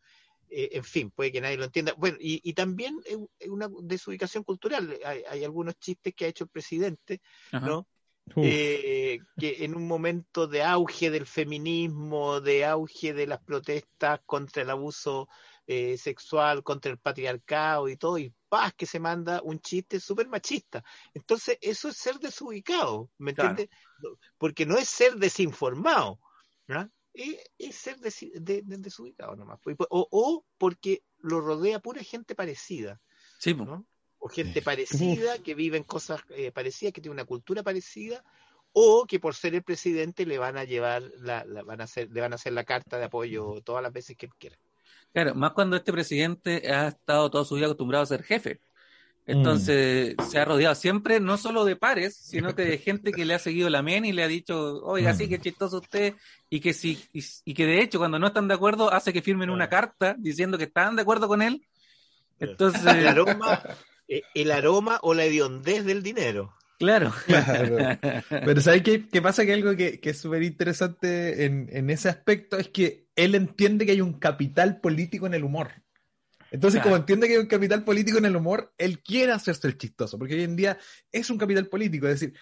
Eh, en fin, puede que nadie lo entienda. Bueno, y, y también una desubicación cultural. Hay, hay algunos chistes que ha hecho el presidente, Ajá. ¿no? Eh, que en un momento de auge del feminismo, de auge de las protestas contra el abuso eh, sexual, contra el patriarcado y todo, y paz que se manda un chiste súper machista. Entonces, eso es ser desubicado, ¿me entiendes? Porque no es ser desinformado, ¿no? Es, es ser desi- de- de- desubicado nomás. O, o porque lo rodea pura gente parecida. Sí. ¿no? O gente parecida que vive en cosas eh, parecidas, que tiene una cultura parecida, o que por ser el presidente le van a llevar, la, la- van a hacer, le van a hacer la carta de apoyo todas las veces que él quiera. Claro, más cuando este presidente ha estado toda su vida acostumbrado a ser jefe. Entonces se ha rodeado siempre no solo de pares, sino que de gente que le ha seguido la men y le ha dicho, oiga, sí, Mm. qué chistoso usted, y que sí, y, y que de hecho cuando no están de acuerdo hace que firmen una carta diciendo que están de acuerdo con él. Entonces, El aroma, eh, el aroma o la hediondez del dinero. claro. Claro. Pero ¿sabes qué, qué pasa? Que algo que, que es súper interesante en, en ese aspecto es que él entiende que hay un capital político en el humor. Entonces, Claro. como entiende que hay un capital político en el humor, él quiere hacerse el chistoso, porque hoy en día es un capital político. Es decir,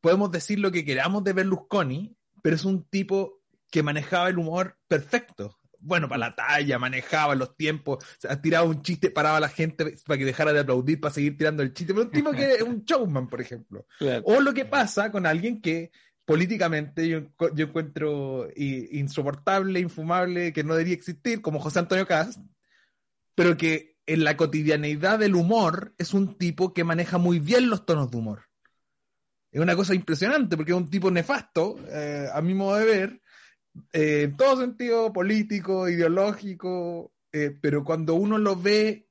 podemos decir lo que queramos de Berlusconi, pero es un tipo que manejaba el humor perfecto. Bueno, para la talla, manejaba los tiempos, tiraba un chiste, paraba a la gente para que dejara de aplaudir para seguir tirando el chiste. Pero un tipo que es un showman, por ejemplo. Claro. O lo que pasa con alguien que políticamente yo, encu- yo encuentro insoportable, infumable, que no debería existir, como José Antonio Cast, pero que en la cotidianeidad del humor es un tipo que maneja muy bien los tonos de humor. Es una cosa impresionante porque es un tipo nefasto, eh, a mi modo de ver, eh, en todo sentido político, ideológico, eh, pero cuando uno lo ve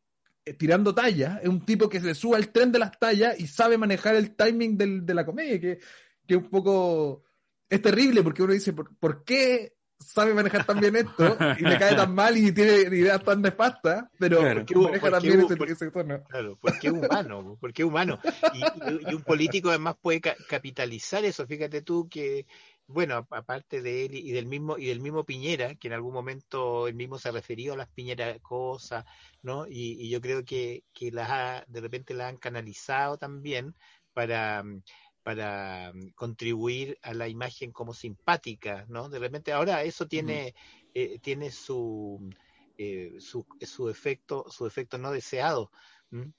eh, tirando talla, es un tipo que se sube al tren de las tallas y sabe manejar el timing del- de la comedia, que, que un poco es terrible porque uno dice, ¿por, por qué sabe manejar tan bien esto y le cae tan mal y tiene ideas tan nefastas, pero Claro. Porque maneja porque también hubo- ese, porque- ese tono? Claro, porque es humano, porque es humano. Y, y- y un político además puede ca- capitalizar eso. Fíjate tú que, bueno, aparte de él y del mismo y del mismo Piñera, que en algún momento él mismo se ha referido a las Piñera cosas, ¿no? Y, y yo creo que, que las ha- de repente las han canalizado también para mm, para mm, contribuir a la imagen como simpática, ¿no? De repente ahora eso tiene eh, tiene su eh, su, su efecto su efecto no deseado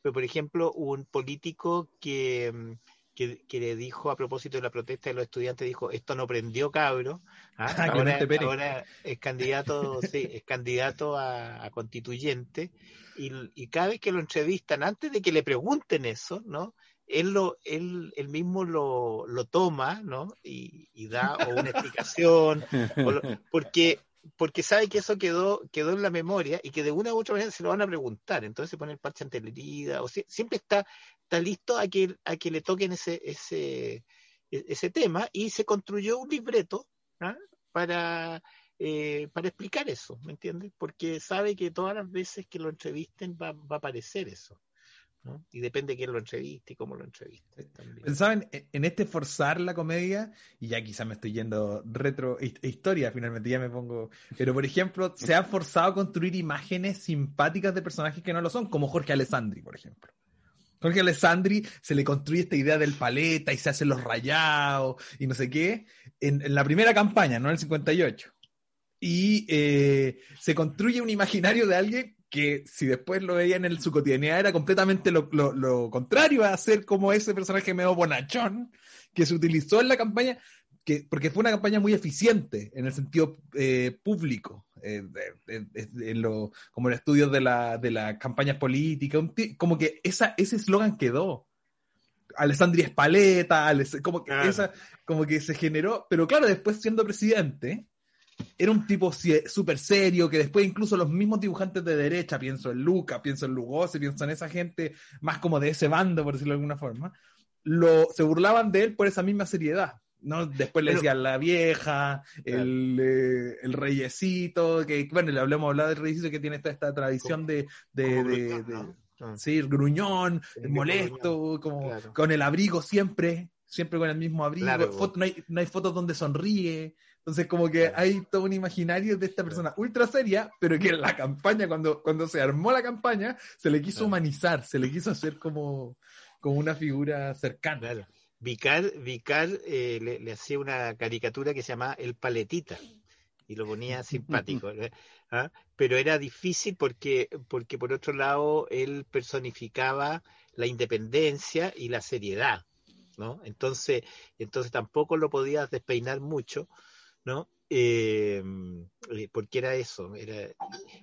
pero por ejemplo un político que, mm, que que le dijo a propósito de la protesta de los estudiantes dijo esto no prendió cabro ¿ah? Ah, ahora, es candidato sí es candidato a, a constituyente y, y cada vez que lo entrevistan antes de que le pregunten eso no él, lo, él, él mismo lo, lo toma, ¿no? Y, y da o una explicación, o lo- porque, porque sabe que eso quedó, quedó en la memoria y que de una u otra manera se lo van a preguntar. Entonces se pone el parche ante la herida, o si- siempre está, está listo a que, a que le toquen ese, ese, e- ese tema y se construyó un libreto ¿ah? para, eh, para explicar eso, ¿me entiendes? Porque sabe que todas las veces que lo entrevisten va, va a aparecer eso. ¿No? Y depende de quién lo entreviste y cómo lo entreviste. también. Pensaba en, en este forzar la comedia, y ya quizás me estoy yendo retro his- historia, finalmente ya me pongo. Pero por ejemplo, se ha forzado a construir imágenes simpáticas de personajes que no lo son, como Jorge Alessandri, por ejemplo. Jorge Alessandri se le construye esta idea del paleta y se hacen los rayados y no sé qué, en, en la primera campaña, no en el 58. Y eh, se construye un imaginario de alguien que si después lo veían en su cotidianidad era completamente lo, lo- lo contrario a ser como ese personaje medio bonachón que se utilizó en la campaña, que, porque fue una campaña muy eficiente en el sentido eh, público, eh, en lo- como en estudios de, la, de las campañas políticas, como que esa, ese eslogan quedó. Alessandri Espaleta, Aless- como que, Claro. esa, como que se generó, pero claro, después siendo presidente, era un tipo súper serio, que después incluso los mismos dibujantes de derecha, pienso en Luca, pienso en Lugosi, pienso en esa gente más como de ese bando, por decirlo de alguna forma, lo, se burlaban de él por esa misma seriedad. ¿no? Después le decían la vieja, el, eh, el reyesito, que bueno, le hablamos hablar del reyesito que tiene esta, esta tradición de, de, Como de- Gruñón, de- ¿no? Ah, sí, gruñón, El molesto, como claro. con el abrigo siempre, siempre con el mismo abrigo, Claro. foto- no, hay, no hay fotos donde sonríe, entonces como que hay todo un imaginario de esta persona ultra seria, pero que en la campaña, cuando, cuando se armó la campaña, se le quiso humanizar, se le quiso hacer como, como una figura cercana. Claro. Vicar, Vicar eh, le, le hacía una caricatura que se llamaba El Paletita y lo ponía simpático. ¿eh? ¿Ah? Pero era difícil porque, porque, por otro lado, él personificaba la independencia y la seriedad. ¿No? Entonces, entonces tampoco lo podías despeinar mucho, ¿no? Eh, eh, porque era eso, era,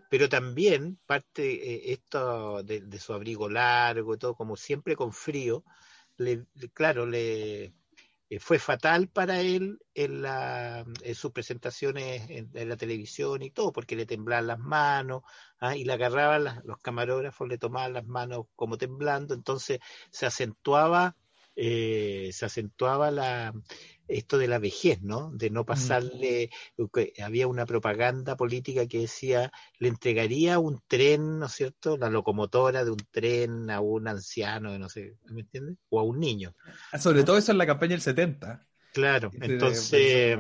pero también parte eh, esto de, su abrigo largo y todo, como siempre con frío, le, claro, le eh, fue fatal para él en, la, en sus presentaciones en, la televisión y todo, porque le temblaban las manos, ¿ah? y le agarraban los camarógrafos, le tomaban las manos como temblando, entonces se acentuaba, eh, se acentuaba la esto de la vejez, ¿no? De no pasarle, que había una propaganda política que decía, le entregaría un tren, ¿no es cierto? La locomotora de un tren a un anciano, no sé, ¿me entiendes? O a un niño. Sobre todo eso en la campaña del 70. Claro, entonces,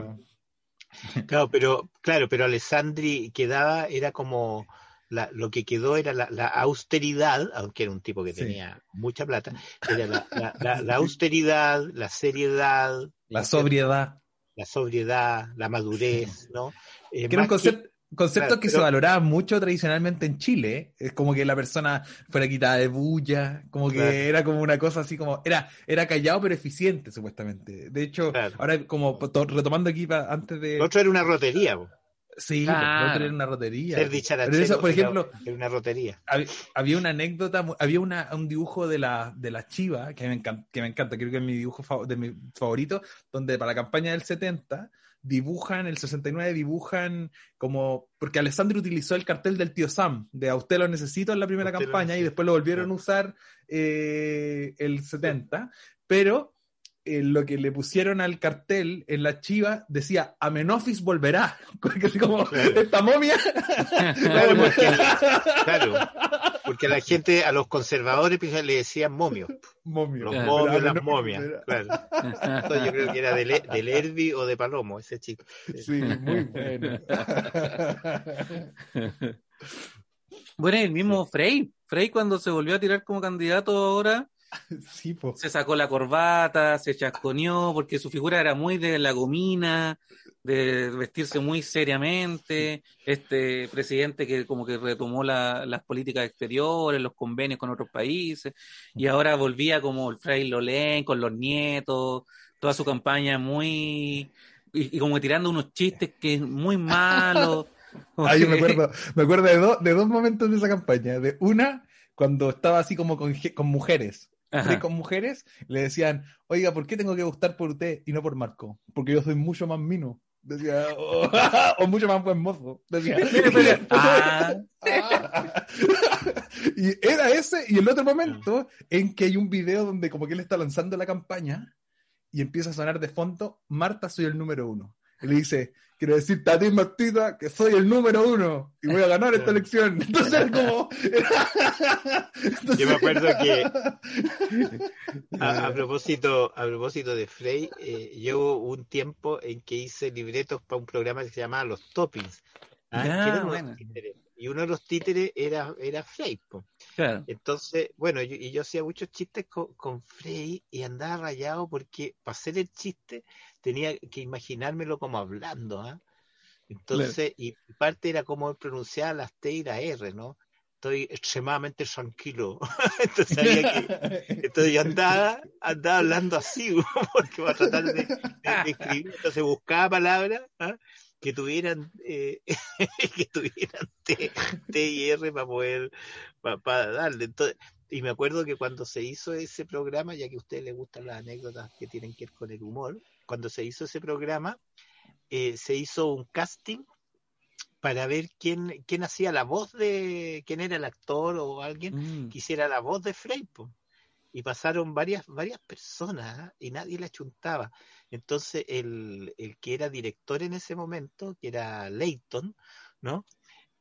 claro, pero, claro, pero Alessandri quedaba, era como, la, lo que quedó era la, la austeridad, aunque era un tipo que Sí. tenía mucha plata, era la, austeridad, la seriedad, la sobriedad. la sobriedad, la madurez, ¿no? Eh, que era un más que- concepto, concepto claro, que se valoraba mucho tradicionalmente en Chile. Es como que la persona fuera quitada de bulla, como que Claro. era como una cosa así como, era, era callado pero eficiente, supuestamente. De hecho, Claro. ahora como to- retomando aquí pa- antes de... Lo otro era una rotería, po. Sí, era una rotería. ser Pero dicharachero eso, por ejemplo, era una rotería. hab- había una anécdota, mu- había una, un dibujo de la, de la Chiva que me, encanta, que me encanta, creo que es mi dibujo fav- de mi favorito, donde para la campaña del 70 dibujan, el 69 dibujan como, porque Alessandro utilizó el cartel del tío Sam, de a usted lo necesito en la primera Usted campaña y después lo volvieron a usar eh, el 70, pero eh, lo que le pusieron al cartel en la chiva decía Amenofis volverá, como Claro. esta momia Claro, porque, claro, porque la gente, a los conservadores pues, le decían momios. momio. Los Claro. momios, las momias. Claro. Esto yo creo que era de, Le- de Lerby o de Palomo, ese chico. Sí, muy bueno. Bueno, el mismo Frey. Frey cuando se volvió a tirar como candidato ahora, sí, po. se sacó la corbata, se chasconeó, porque su figura era muy de la gomina, de vestirse muy seriamente. Este presidente que como que retomó la- las políticas exteriores, los convenios con otros países, y ahora volvía como el Frei Lolén con los nietos, toda su campaña muy... Y, y como tirando unos chistes que es muy malos. Ah, yo me acuerdo, me acuerdo de, dos de dos momentos de esa campaña. De una, cuando estaba así como con mujeres. Ajá. con mujeres, le decían, oiga, ¿por qué tengo que gustar por usted y no por Marco? Porque yo soy mucho más mino. Decía, o, o mucho más buen mozo. Decía. Ah, y era ese, y el otro momento en que hay un video donde como que él está lanzando la campaña y empieza a sonar de fondo, Marta, soy el número uno. Y le dice, quiero decirte a ti, Martita, que soy el número uno y voy a ganar esta elección. Entonces era como... Entonces- Yo me acuerdo que a, a propósito, a propósito de Frey, eh, yo hubo un tiempo en que hice libretos para un programa que se llamaba Los Toppings. ¿ah? Bueno. Y uno de los títeres era, era Frey. claro. Entonces, bueno, yo- y yo hacía muchos chistes con, con Frey y andaba rayado porque para hacer el chiste tenía que imaginármelo como hablando, ¿ah? Entonces, y parte era como él pronunciaba las T y la R, ¿no? Estoy extremadamente tranquilo. Entonces había que, entonces yo andaba, andaba hablando así, porque para tratar de, de- de escribir, entonces buscaba palabras ¿ah? que tuvieran eh, que tuvieran T, T y R para poder pa- para darle. Entonces, y me acuerdo que cuando se hizo ese programa, ya que a ustedes les gustan las anécdotas que tienen que ver con el humor, cuando se hizo ese programa, eh, se hizo un casting para ver quién, quién hacía la voz de, quién era el actor o alguien Mm. que hiciera la voz de Frey. po. Y pasaron varias, varias personas y nadie la chuntaba. Entonces el, el que era director en ese momento, que era Leighton, ¿no?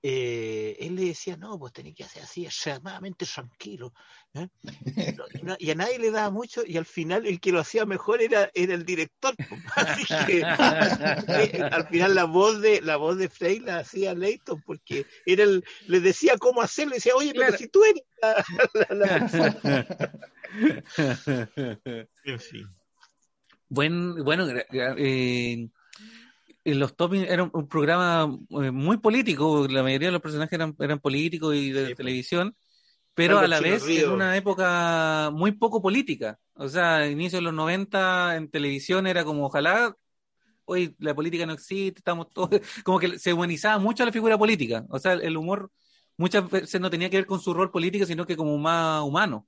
Eh, él le decía, no, pues tenés que hacer así, extremadamente tranquilo. ¿eh? No, y no- y a nadie le daba mucho, y al final el que lo hacía mejor era, era el director. po. Así que eh, al final la voz de la voz de Frey la hacía Leighton, porque era el, le decía cómo hacerlo, y decía, oye, pero Claro. si tú eres la, la- la persona". En fin. Buen, bueno, eh, los toppings era un, un programa eh, muy político, la mayoría de los personajes eran, eran políticos y de Sí, pues. televisión, pero a la vez Río. en una época muy poco política. O sea, inicio de los 90 en televisión era como, ojalá, hoy la política no existe, estamos todos, como que se humanizaba mucho la figura política. O sea, el humor muchas veces no tenía que ver con su rol político, sino que como más humano.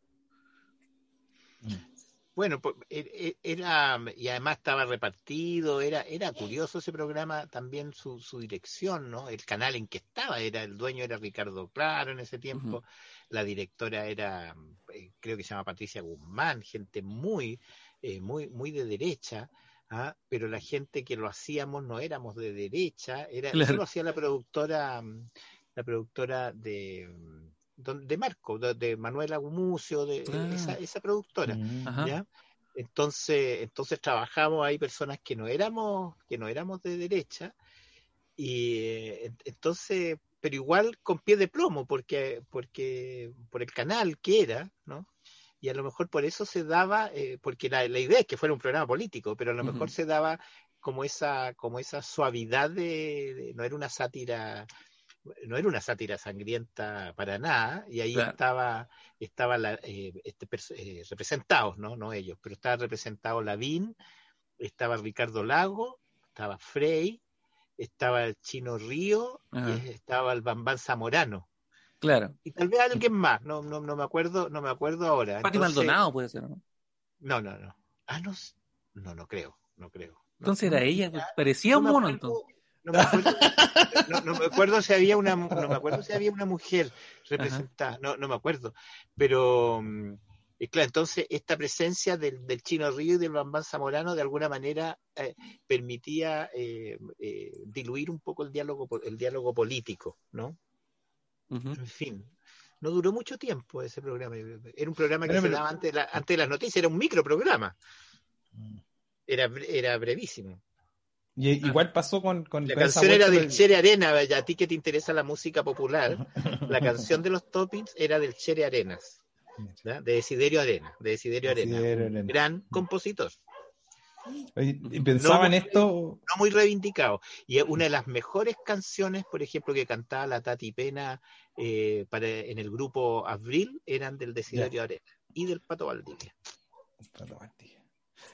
Bueno, e- e- era, y además estaba repartido, era, era curioso ese programa, también su, su dirección, ¿no? El canal en que estaba, era, el dueño era Ricardo Claro en ese tiempo, la directora era, eh, creo que se llama Patricia Guzmán, gente muy, eh, muy, muy de derecha, ¿ah? pero la gente que lo hacíamos no éramos de derecha, era, Claro. lo hacía la productora, mm, la productora de, mm, de Marco, de, de Manuela Gumucio, de Ah. esa, esa productora. Mm. ¿ya? Entonces, entonces trabajamos ahí personas que no éramos, que no éramos de derecha, y eh, ent- entonces, pero igual con pie de plomo, porque, porque por el canal que era, ¿no? Y a lo mejor por eso se daba, eh, porque la, la idea es que fuera un programa político, pero a lo mejor se daba como esa, como esa suavidad de, de- no era una sátira, no era una sátira sangrienta para nada, y ahí Claro. estaba, estaba la, eh, este, eh, representados, ¿no? No ellos, pero estaba representado Lavín, estaba Ricardo Lago, estaba Frey, estaba el Chino Río, Ajá. y estaba el Bambán Zamorano. Claro. Y tal vez alguien más, no, no, no me acuerdo, no me acuerdo ahora. Pati Entonces- Maldonado puede ser, ¿no? No, no, no. Ah, no, no, no creo, no creo. Entonces no, era ella, parecía un mono entonces. No me acuerdo, no, no me acuerdo si había una, no me acuerdo si había una mujer representada, no, no me acuerdo, pero mm, claro, entonces esta presencia del, del Chino Río y del Bambán Zamorano de alguna manera eh, permitía eh, eh, diluir un poco el diálogo, el diálogo político, ¿no? En fin, no duró mucho tiempo ese programa. Era un programa que se pero- daba antes de, la- antes de las noticias, era un microprograma. Era, bre- era brevísimo. Y igual pasó con, con La canción era del Chere Arena, y a ti que te interesa la música popular, la canción de los toppings era del Chere Arenas, ¿ya? de Desiderio Arena, de Desiderio Arena, Desiderio Arena. gran compositor, Y pensaba en No, esto, no muy reivindicado. Y una de las mejores canciones, por ejemplo, que cantaba la Tati Pena eh, para, en el grupo Abril, eran del Desiderio Arena y del Pato Valdivia. Y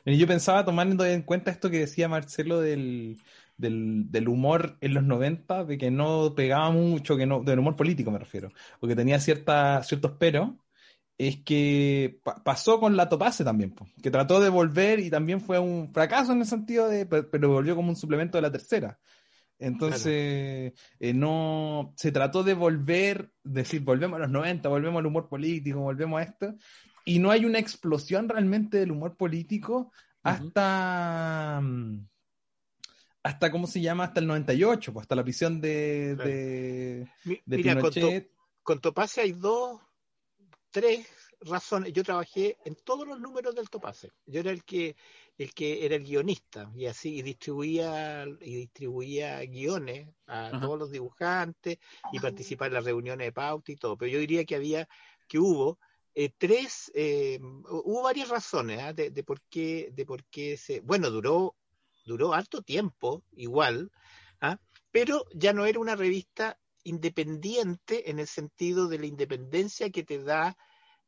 Yo pensaba tomando en cuenta esto que decía Marcelo del, del, del humor en los 90, de que no pegaba mucho, que no, del humor político me refiero, o que tenía cierta, ciertos peros. es que pa- pasó con la Topase también, que trató de volver y también fue un fracaso en el sentido de, pe- pero volvió como un suplemento de la tercera. Entonces, eh, no, se trató de volver, decir, volvemos a los 90, volvemos al humor político, volvemos a esto, y no hay una explosión realmente del humor político hasta, mm, hasta, ¿cómo se llama? Hasta el 98, pues hasta la prisión de, Claro. de, Mi- de Mira, con, to- Pinochet. con Topase hay dos, tres razones. Yo trabajé en todos los números del Topase. Yo era el que, el que era el guionista y así y distribuía y distribuía guiones a Ajá. todos los dibujantes y participaba en las reuniones de pauta y todo. Pero yo diría que había, que hubo eh, tres, eh, hubo varias razones ¿ah? de, por qué, de por qué se, bueno, duró, duró harto tiempo igual, ¿ah? pero ya no era una revista independiente en el sentido de la independencia que te da,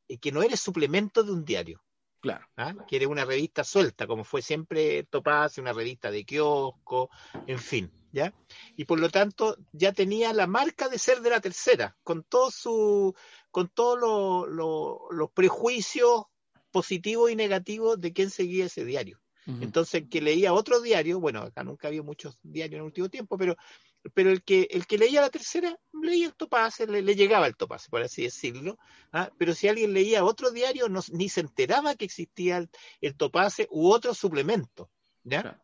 eh, que no eres suplemento de un diario, Claro. ¿ah? que eres una revista suelta, como fue siempre Topaz, una revista de kiosco, en fin, ¿ya? Y por lo tanto ya tenía la marca de ser de la tercera, con todo su, con todos lo- lo- los prejuicios positivos y negativos de quién seguía ese diario. Entonces, que leía otro diario, bueno, acá nunca había muchos diarios en el último tiempo, pero, pero el, que, el que leía la tercera, leía el topase, le, le llegaba el topase, por así decirlo. ¿ah? Pero si alguien leía otro diario, no, ni se enteraba que existía el, el topase u otro suplemento. ¿ya? Claro.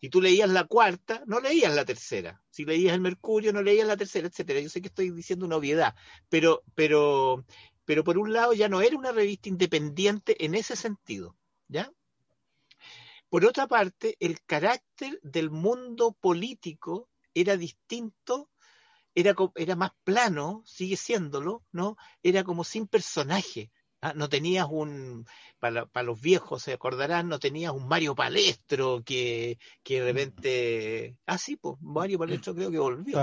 Si tú leías la cuarta, no leías la tercera. Si leías el Mercurio, no leías la tercera, etcétera. Yo sé que estoy diciendo una obviedad, pero, pero, pero por un lado ya no era una revista independiente en ese sentido. ¿Ya? Por otra parte, el carácter del mundo político era distinto, era, era más plano, sigue siéndolo, ¿no? Era como sin personaje. ¿ah? No tenías un, para, para los viejos se acordarán, no tenías un Mario Palestro que, que de repente, ah sí, pues Mario Palestro creo que volvió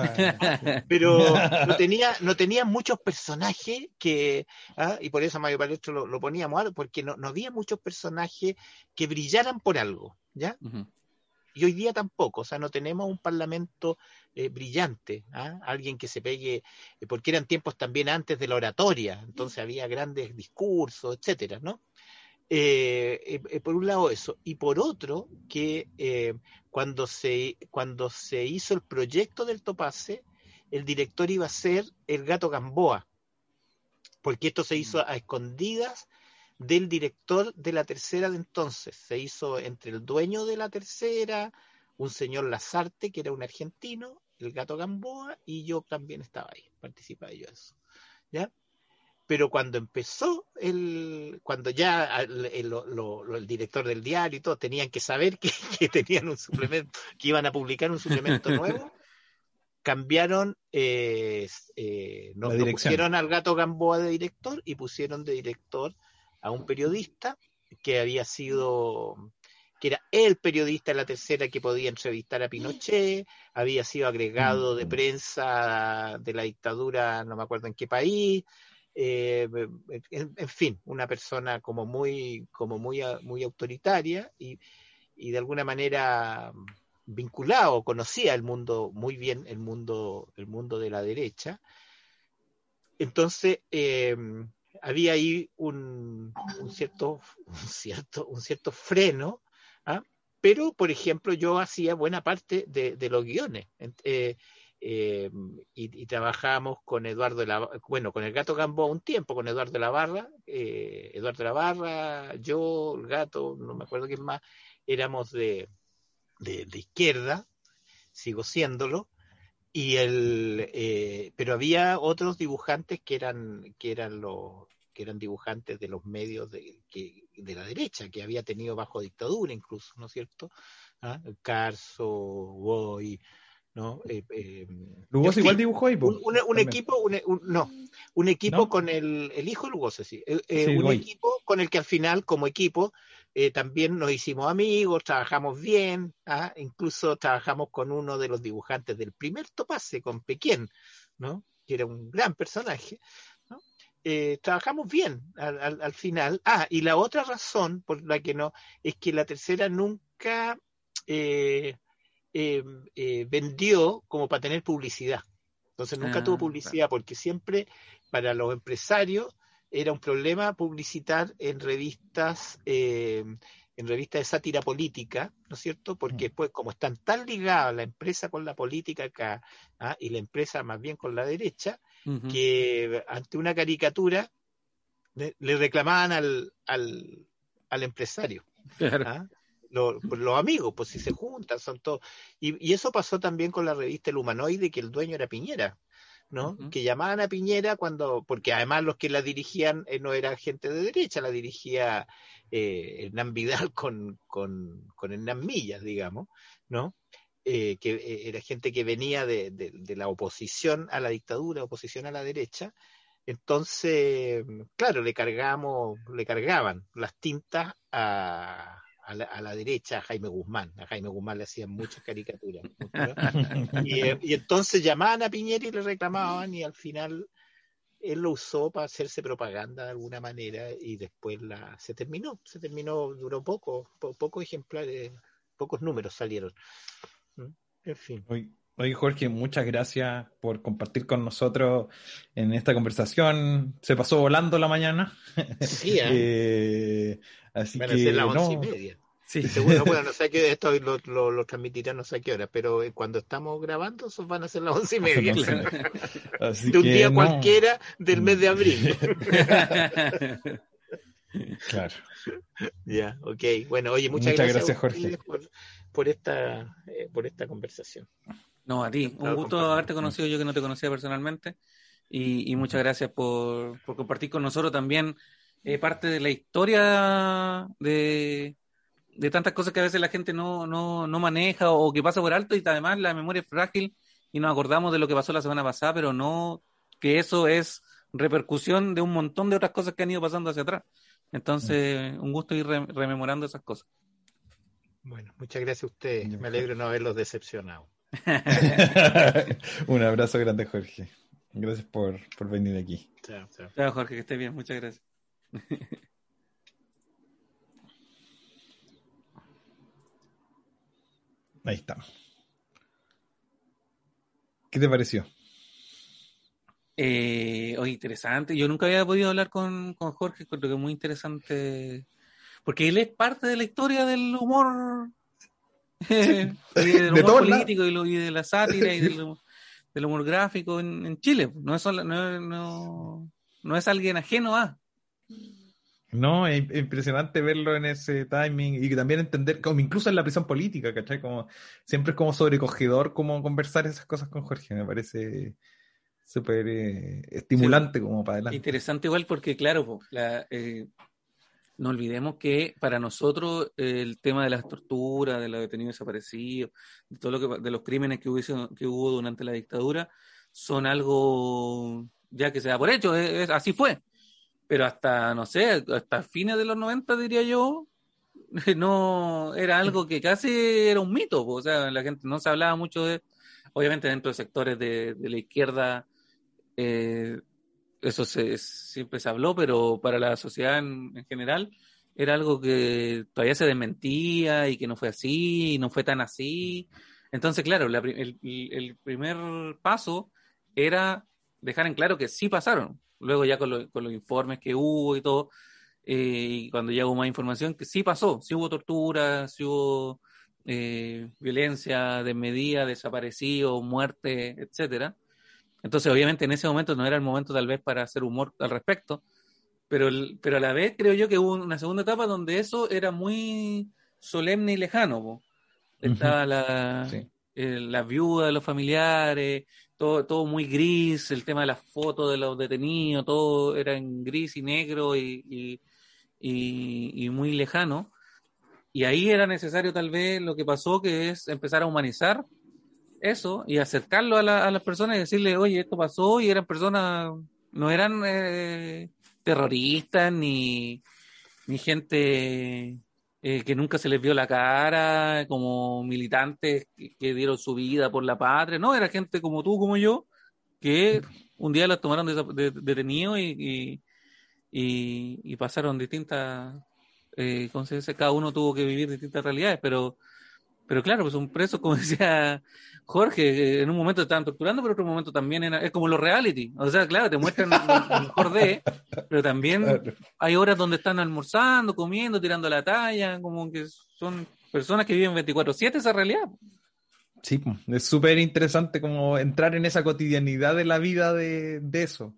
pero no tenía, no tenía muchos personajes que, ¿ah? y por eso Mario Palestro lo, lo poníamos, porque no, no había muchos personajes que brillaran por algo, ¿ya? Ujú. Y hoy día tampoco, o sea, no tenemos un parlamento eh, brillante, ¿ah? alguien que se pegue, eh, porque eran tiempos también antes de la oratoria, entonces había grandes discursos, etcétera, ¿no? Eh, por un lado eso, y por otro, que cuando, se, cuando se hizo el proyecto del Topase, el director iba a ser el gato Gamboa, porque esto se hizo a escondidas del director de la tercera de entonces. Se hizo entre el dueño de la tercera, un señor Lazarte, que era un argentino, el gato Gamboa, y yo también estaba ahí, participaba yo de eso. ¿Ya? Pero cuando empezó el, cuando ya el, el- lo- lo- el director del diario y todo tenían que saber que, que tenían un suplemento, que iban a publicar un suplemento nuevo, cambiaron, eh, eh, no, La no dirección. pusieron al gato Gamboa de director y pusieron de director a un periodista que había sido, que era el periodista de la tercera que podía entrevistar a Pinochet, había sido agregado de Mm. prensa de la dictadura, no me acuerdo en qué país, eh, en, en fin, una persona como muy, como muy, muy autoritaria y, y de alguna manera vinculado, conocía el mundo muy bien, el mundo, el mundo de la derecha. Entonces, eh, había ahí un, un cierto, un cierto, un cierto freno, ¿ah? pero por ejemplo yo hacía buena parte de, de los guiones. Eh, eh, y, y trabajábamos con Eduardo de la bueno, con el gato Gamboa un tiempo, con Eduardo de la Barra, eh, Eduardo de la Barra, yo, el gato, no me acuerdo quién más, éramos de, de, de izquierda, sigo siéndolo, y el eh, pero había otros dibujantes que eran, que eran los que eran dibujantes de los medios de, que, de la derecha, que había tenido bajo dictadura incluso, ¿no es cierto? ¿Ah? Carso, Boy, ¿no? Eh, eh, Lugosi igual dibujó ahí, un, un- un también. equipo, un, no, un equipo ¿No? con el, el hijo de Lugosi, sí, Eh, eh, Sí, un Goy. equipo con el que al final, como equipo, eh, también nos hicimos amigos, trabajamos bien, ¿ah? incluso trabajamos con uno de los dibujantes del primer Topase, con Pequén, ¿no? que era un gran personaje. ¿no? Eh, trabajamos bien al, al- al final. Ah, y la otra razón por la que no, es que la tercera nunca eh, eh, eh, vendió como para tener publicidad. Entonces nunca Ah, tuvo publicidad porque siempre para los empresarios era un problema publicitar en revistas, eh, en revistas de sátira política, ¿no es cierto? Porque después, como están tan ligadas la empresa con la política acá, ¿ah? y la empresa más bien con la derecha, que ante una caricatura le, le reclamaban al, al, al empresario. Claro. ¿ah? Lo- pues los amigos, pues si se juntan, son todos. Y, y eso pasó también con la revista El Humanoide, que el dueño era Piñera, ¿no? Que llamaban a Piñera cuando, porque además los que la dirigían eh, no era gente de derecha, la dirigía eh, Hernán Vidal con, con, con Hernán Millas, digamos, ¿no? Eh, que eh, era gente que venía de, de- de la oposición a la dictadura, oposición a la derecha. Entonces, claro, le cargamos, le cargaban las tintas a, a la, a la derecha a Jaime Guzmán. A Jaime Guzmán le hacían muchas caricaturas. Y, eh, y entonces llamaban a Piñera y le reclamaban y al final él lo usó para hacerse propaganda de alguna manera y después la se terminó, se terminó, duró poco, po- pocos ejemplares, pocos números salieron. ¿Mm? En fin. Oye, Jorge, muchas gracias por compartir con nosotros en esta conversación. Se pasó volando la mañana. Sí, ¿eh? Eh, así van a que ser las once y media. Sí. Seguro, bueno, no sé a qué esto lo, lo, lo transmitirán no sé a qué hora, pero eh, cuando estamos grabando, esos van a ser las once y media. Claro. Así De un que día no. cualquiera del mes de abril. Claro. Ya, ok. Bueno, oye, muchas, Muchas gracias, Jorge. Por, por esta eh, por esta conversación. No, a ti. Un gusto haberte conocido yo que no te conocía personalmente. Y, y muchas gracias por, por compartir con nosotros también eh, parte de la historia de, de tantas cosas que a veces la gente no, no, no maneja o que pasa por alto y además la memoria es frágil y nos acordamos de lo que pasó la semana pasada, pero no que eso es repercusión de un montón de otras cosas que han ido pasando hacia atrás. Entonces, un gusto ir re- rememorando esas cosas. Bueno, muchas gracias a ustedes. Me alegro de no haberlos decepcionado. Un abrazo grande, Jorge. Gracias por, por venir aquí. Chao, chao. Chao, Jorge, que estés bien. Muchas gracias. Ahí estamos. ¿Qué te pareció? Eh, oye, interesante. Yo nunca había podido hablar con, con Jorge, creo que es muy interesante. Porque él es parte de la historia del humor. del De humor político y, de la sátira y del, hu- del humor gráfico en, en Chile. No es, solo- no, no, no es alguien ajeno a. No, es es impresionante verlo en ese timing y también entender, como incluso en la prisión política, ¿cachai? Como, siempre es como sobrecogedor como conversar esas cosas con Jorge, me parece súper eh, estimulante como para adelante. Interesante igual porque, claro, la, eh, no olvidemos que para nosotros eh, el tema de las torturas, de los detenidos desaparecidos, de todo lo que de los crímenes que hubo, que hubo durante la dictadura, son algo ya que se da por hecho, es- es- así fue. Pero hasta, no sé, hasta fines de los 90, diría yo, no era algo que casi era un mito, o sea, la gente no se hablaba mucho de, obviamente dentro de sectores de, de la izquierda, eh, eso se, siempre se habló, pero para la sociedad en, en general era algo que todavía se desmentía y que no fue así, y no fue tan así. Entonces, claro, el primer paso era dejar en claro que sí pasaron. Luego ya con, lo- con los informes que hubo y todo, eh, y cuando ya hubo más información, que sí pasó, sí hubo tortura, sí hubo eh, violencia desmedida, desaparecido, muerte, etcétera. Entonces, obviamente, en ese momento no era el momento tal vez para hacer humor al respecto, pero, el- pero a la vez creo yo que hubo una segunda etapa donde eso era muy solemne y lejano. po. Estaba la, Sí. eh, la viuda de los familiares, todo, muy gris, el tema de las fotos de los detenidos, todo era en gris y negro y, y, muy lejano. Y ahí era necesario tal vez lo que pasó, que es empezar a humanizar eso y acercarlo a las personas y decirle, oye, esto pasó y eran personas, no eran eh, terroristas ni, ni gente eh, que nunca se les vio la cara, como militantes que, dieron su vida por la patria, no, era gente como tú, como yo, que un día las tomaron desa- de- detenidos y, y, y- pasaron distintas, eh, ¿cómo se dice? cada uno tuvo que vivir distintas realidades, pero Pero claro, pues un preso, como decía Jorge, en un momento te estaban torturando, pero en otro momento también era- es como los reality. O sea, claro, te muestran lo mejor de, pero también Claro. hay horas donde están almorzando, comiendo, tirando la talla, como que son personas que viven 24/7 esa realidad. Sí, es súper interesante como entrar en esa cotidianidad de la vida de, de eso.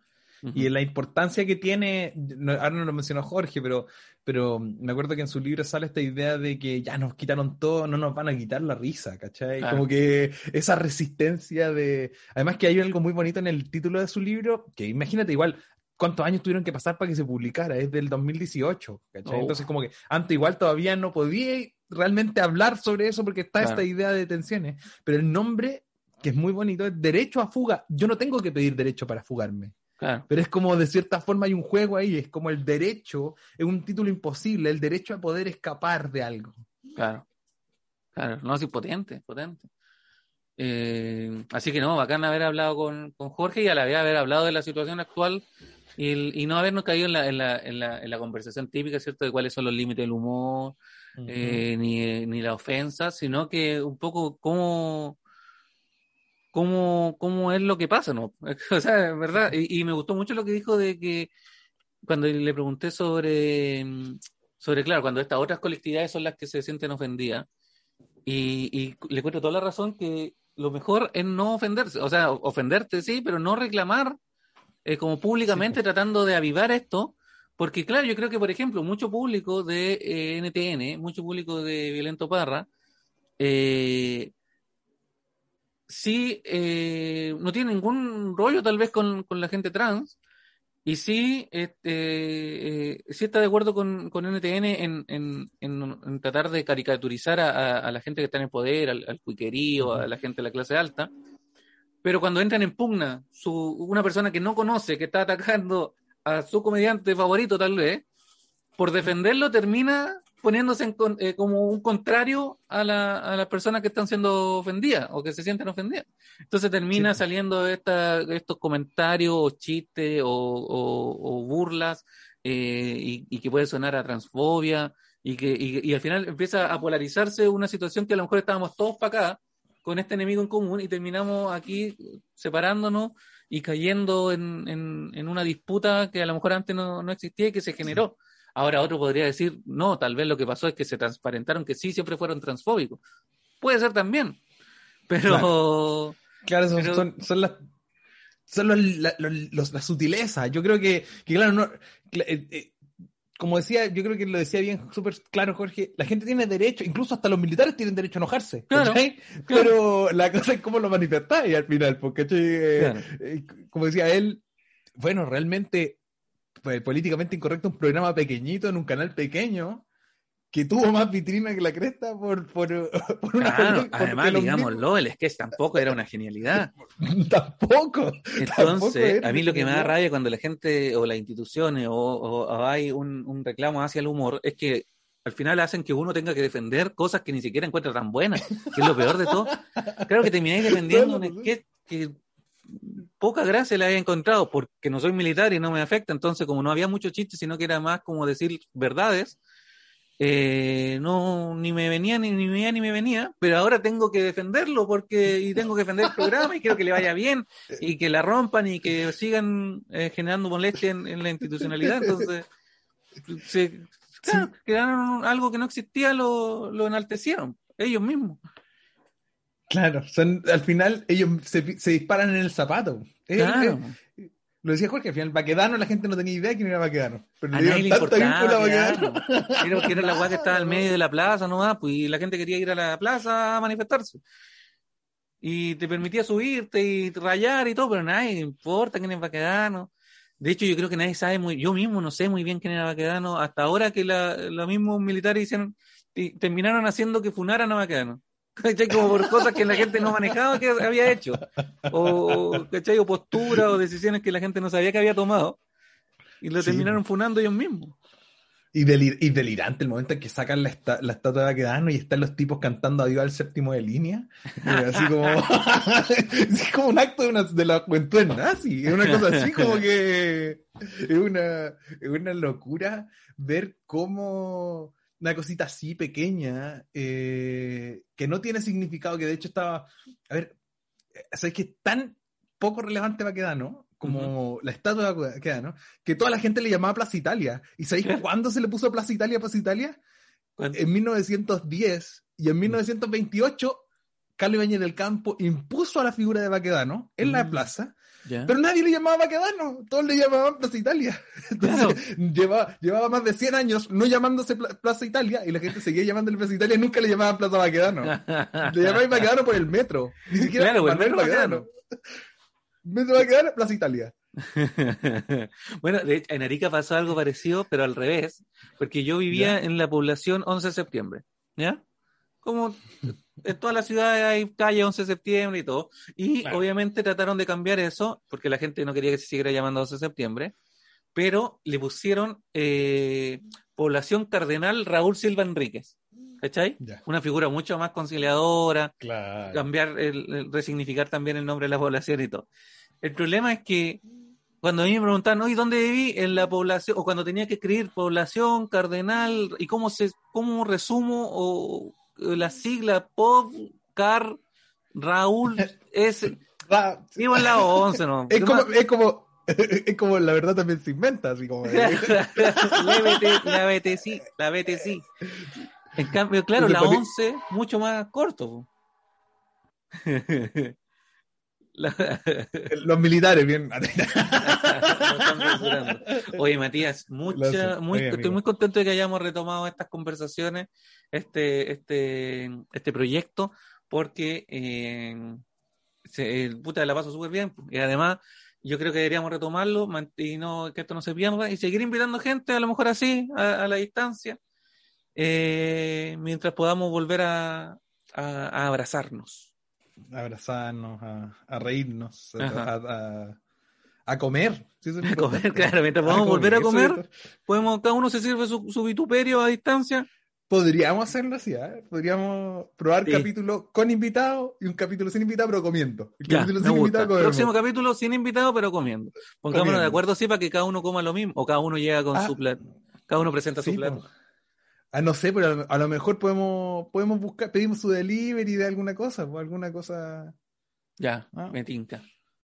Y en la importancia que tiene, no- ahora no lo mencionó Jorge, pero, pero me acuerdo que en su libro sale esta idea de que ya nos quitaron todo, no nos van a quitar la risa, ¿cachai? Claro. Como que esa resistencia de... Además que hay algo muy bonito en el título de su libro, que imagínate igual cuántos años tuvieron que pasar para que se publicara, es del 2018, ¿cachai? Oh. Entonces como que antes igual todavía no podía realmente hablar sobre eso porque está Claro. esta idea de tensiones, pero el nombre, que es muy bonito, es derecho a fuga. Yo no tengo que pedir derecho para fugarme. Claro, Pero es como de cierta forma hay un juego ahí, es como el derecho, es un título imposible, el derecho a poder escapar de algo. claro. Claro, no, sí, potente, potente. Eh, así que no, bacán haber hablado con, con Jorge y a la vez haber hablado de la situación actual y, y no habernos caído en la, en, la, en, la, en la conversación típica, ¿cierto?, de cuáles son los límites del humor, eh, ni, ni la ofensa, sino que un poco cómo, cómo, cómo es lo que pasa, ¿no? O sea, verdad. Y, y me gustó mucho lo que dijo de que cuando le pregunté sobre, mm, sobre, claro, cuando estas otras colectividades son las que se sienten ofendidas, y, y le encuentro toda la razón que lo mejor es no ofenderse, o sea, ofenderte sí, pero no reclamar eh, como públicamente tratando de avivar esto, porque claro, yo creo que, por ejemplo, mucho público de eh, NTN, mucho público de Violento Parra, eh, sí eh, no tiene ningún rollo tal vez con, con la gente trans, y sí, este, eh, sí está de acuerdo con, con NTN en, en, en, en tratar de caricaturizar a, a- a la gente que está en el poder, al, al cuiquerío, a la gente de la clase alta. Pero cuando entran en pugna su, una persona que no conoce, que está atacando a su comediante favorito tal vez, por defenderlo termina poniéndose en con- eh, como un contrario a, la, a las personas que están siendo ofendidas o que se sienten ofendidas. Entonces termina Sí. saliendo esta, estos comentarios o chistes o, o- o burlas eh, y, y que puede sonar a transfobia y que y, y al final empieza a polarizarse una situación que a lo mejor estábamos todos para acá con este enemigo en común y terminamos aquí separándonos y cayendo en, en, en una disputa que a lo mejor antes no, no existía y que se generó. Ahora otro podría decir, no, tal vez lo que pasó es que se transparentaron que sí, siempre fueron transfóbicos. Puede ser también, pero... Claro, son, Pero- son, son las son los- la- los- las sutilezas. Yo creo que, que claro, no, eh, eh, como decía, yo creo que lo decía bien súper claro Jorge, la gente tiene derecho, incluso hasta los militares tienen derecho a enojarse, Claro, ¿cachai? Pero la cosa es cómo lo manifestáis al final, porque. Eh, Claro. eh, como decía él, bueno, realmente pues, políticamente incorrecto un programa pequeñito en un canal pequeño que tuvo más vitrina que la cresta por, por, por una Claro, además, digámoslo, el sketch tampoco era una genialidad. tampoco. Entonces, a mí lo que me da rabia cuando la gente o las instituciones o, o- o hay un, un reclamo hacia el humor es que al final hacen que uno tenga que defender cosas que ni siquiera encuentra tan buenas, que es lo peor de todo. Claro que termináis defendiendo un sketch que poca gracia le había encontrado porque no soy militar y no me afecta, entonces como no había mucho chiste, sino que era más como decir verdades, eh, no ni me venía ni, ni me venía ni me venía, pero ahora tengo que defenderlo porque y tengo que defender el programa y quiero que le vaya bien y que la rompan y que sigan eh, generando molestia en, en la institucionalidad, entonces se, claro, crearon algo que no existía, lo, lo enaltecieron ellos mismos. Claro, son, al final ellos se, se disparan en el zapato. Es- Claro. es- lo decía Jorge, al final Baquedano la gente no tenía idea quién era Baquedano. Pero A le nadie le importaba. Baquedano. Era porque era la weá que estaba al medio de la plaza nomás, pues, y la gente quería ir a la plaza a manifestarse. Y te permitía subirte y rayar y todo, pero nadie importa quién es Baquedano. De hecho, yo creo que nadie sabe muy, yo mismo no sé muy bien quién era Baquedano, hasta ahora que los mismos militares hicieron, terminaron haciendo que funaran a Baquedano. ¿Cachai? Como por cosas que la gente no manejaba que había hecho. O, ¿cachai? O posturas o decisiones que la gente no sabía que había tomado. Y lo Sí. terminaron funando ellos mismos. Y, delir- y delirante el momento en que sacan la, esta- la estatua de Baquedano y están los tipos cantando adiós al séptimo de línea. Así como, es como un acto de, una, de la juventud nazi. Es una cosa así como que es una, es una locura ver cómo, una cosita así pequeña, eh, que no tiene significado, que de hecho estaba, a ver, eh, ¿sabes que es tan poco relevante Baquedano? Como la estatua de Baquedano, que toda la gente le llamaba Plaza Italia. ¿Y sabéis cuándo se le puso Plaza Italia, Plaza Italia? ¿Cuánto? En 1910 y en 1928, Carlos Ibañez del Campo impuso a la figura de Baquedano en la Mm. plaza, Pero nadie le llamaba Baquedano, todos le llamaban Plaza Italia. Entonces, llevaba, llevaba más de 100 años no llamándose Pla- Plaza Italia y la gente seguía llamándole Plaza Italia y nunca le llamaban Plaza Baquedano. Le llamaban Baquedano por el metro, ni siquiera Claro, por el Manuel metro Baquedano. Metro Baquedano, Plaza Italia. bueno, de hecho, en Arica pasó algo parecido, pero al revés, porque yo vivía en la población 11 de septiembre, ¿ya? Como en todas las ciudades hay calle 11 de septiembre y todo, y Claro. obviamente trataron de cambiar eso, porque la gente no quería que se siguiera llamando 11 de septiembre, pero le pusieron eh, población cardenal Raúl Silva Enríquez, ¿cachai? Una figura mucho más conciliadora, Claro. cambiar, el, el- resignificar también el nombre de la población y todo. El problema es que cuando a mí me preguntaban, oye, ¿dónde viví? En la población, o cuando tenía que escribir población, cardenal, y cómo se, cómo resumo, o la sigla POV, CAR, Raúl, S, Ra- vivo en la 11, ¿no? Es como, es como, es como la verdad también se inventa, así como. la, BT, la BT sí, la BT sí. En cambio, claro, la Después 11, mucho más corto. La- Los militares, bien. Oye, Matías, mucha, muy, Oye, estoy muy contento de que hayamos retomado estas conversaciones, este, este, este proyecto, porque eh, se, el puta la paso súper bien. Y además, yo creo que deberíamos retomarlo y no, que esto no se pierda y seguir invitando gente, a lo mejor así, a, a la distancia, eh, mientras podamos volver a, a- a abrazarnos. A abrazarnos, a, a reírnos, a, a- a comer. Sí, es A comer, claro, mientras podamos volver a comer, podemos, cada uno se sirve su, su vituperio a distancia. Podríamos hacerlo así, ¿eh? Podríamos probar Sí. capítulo con invitado y un capítulo sin invitado, pero comiendo. El Ya, capítulo me sin invitado. Próximo capítulo sin invitado, pero comiendo. Pongámonos Comiendo. de acuerdo así para que cada uno coma lo mismo, o cada uno llega con Ah. su plato. Cada uno presenta Sí, su plato. po. Ah, no sé, pero a lo, a lo mejor podemos, podemos buscar, pedimos su delivery de alguna cosa, o alguna cosa. Ya, Ah. me tinca.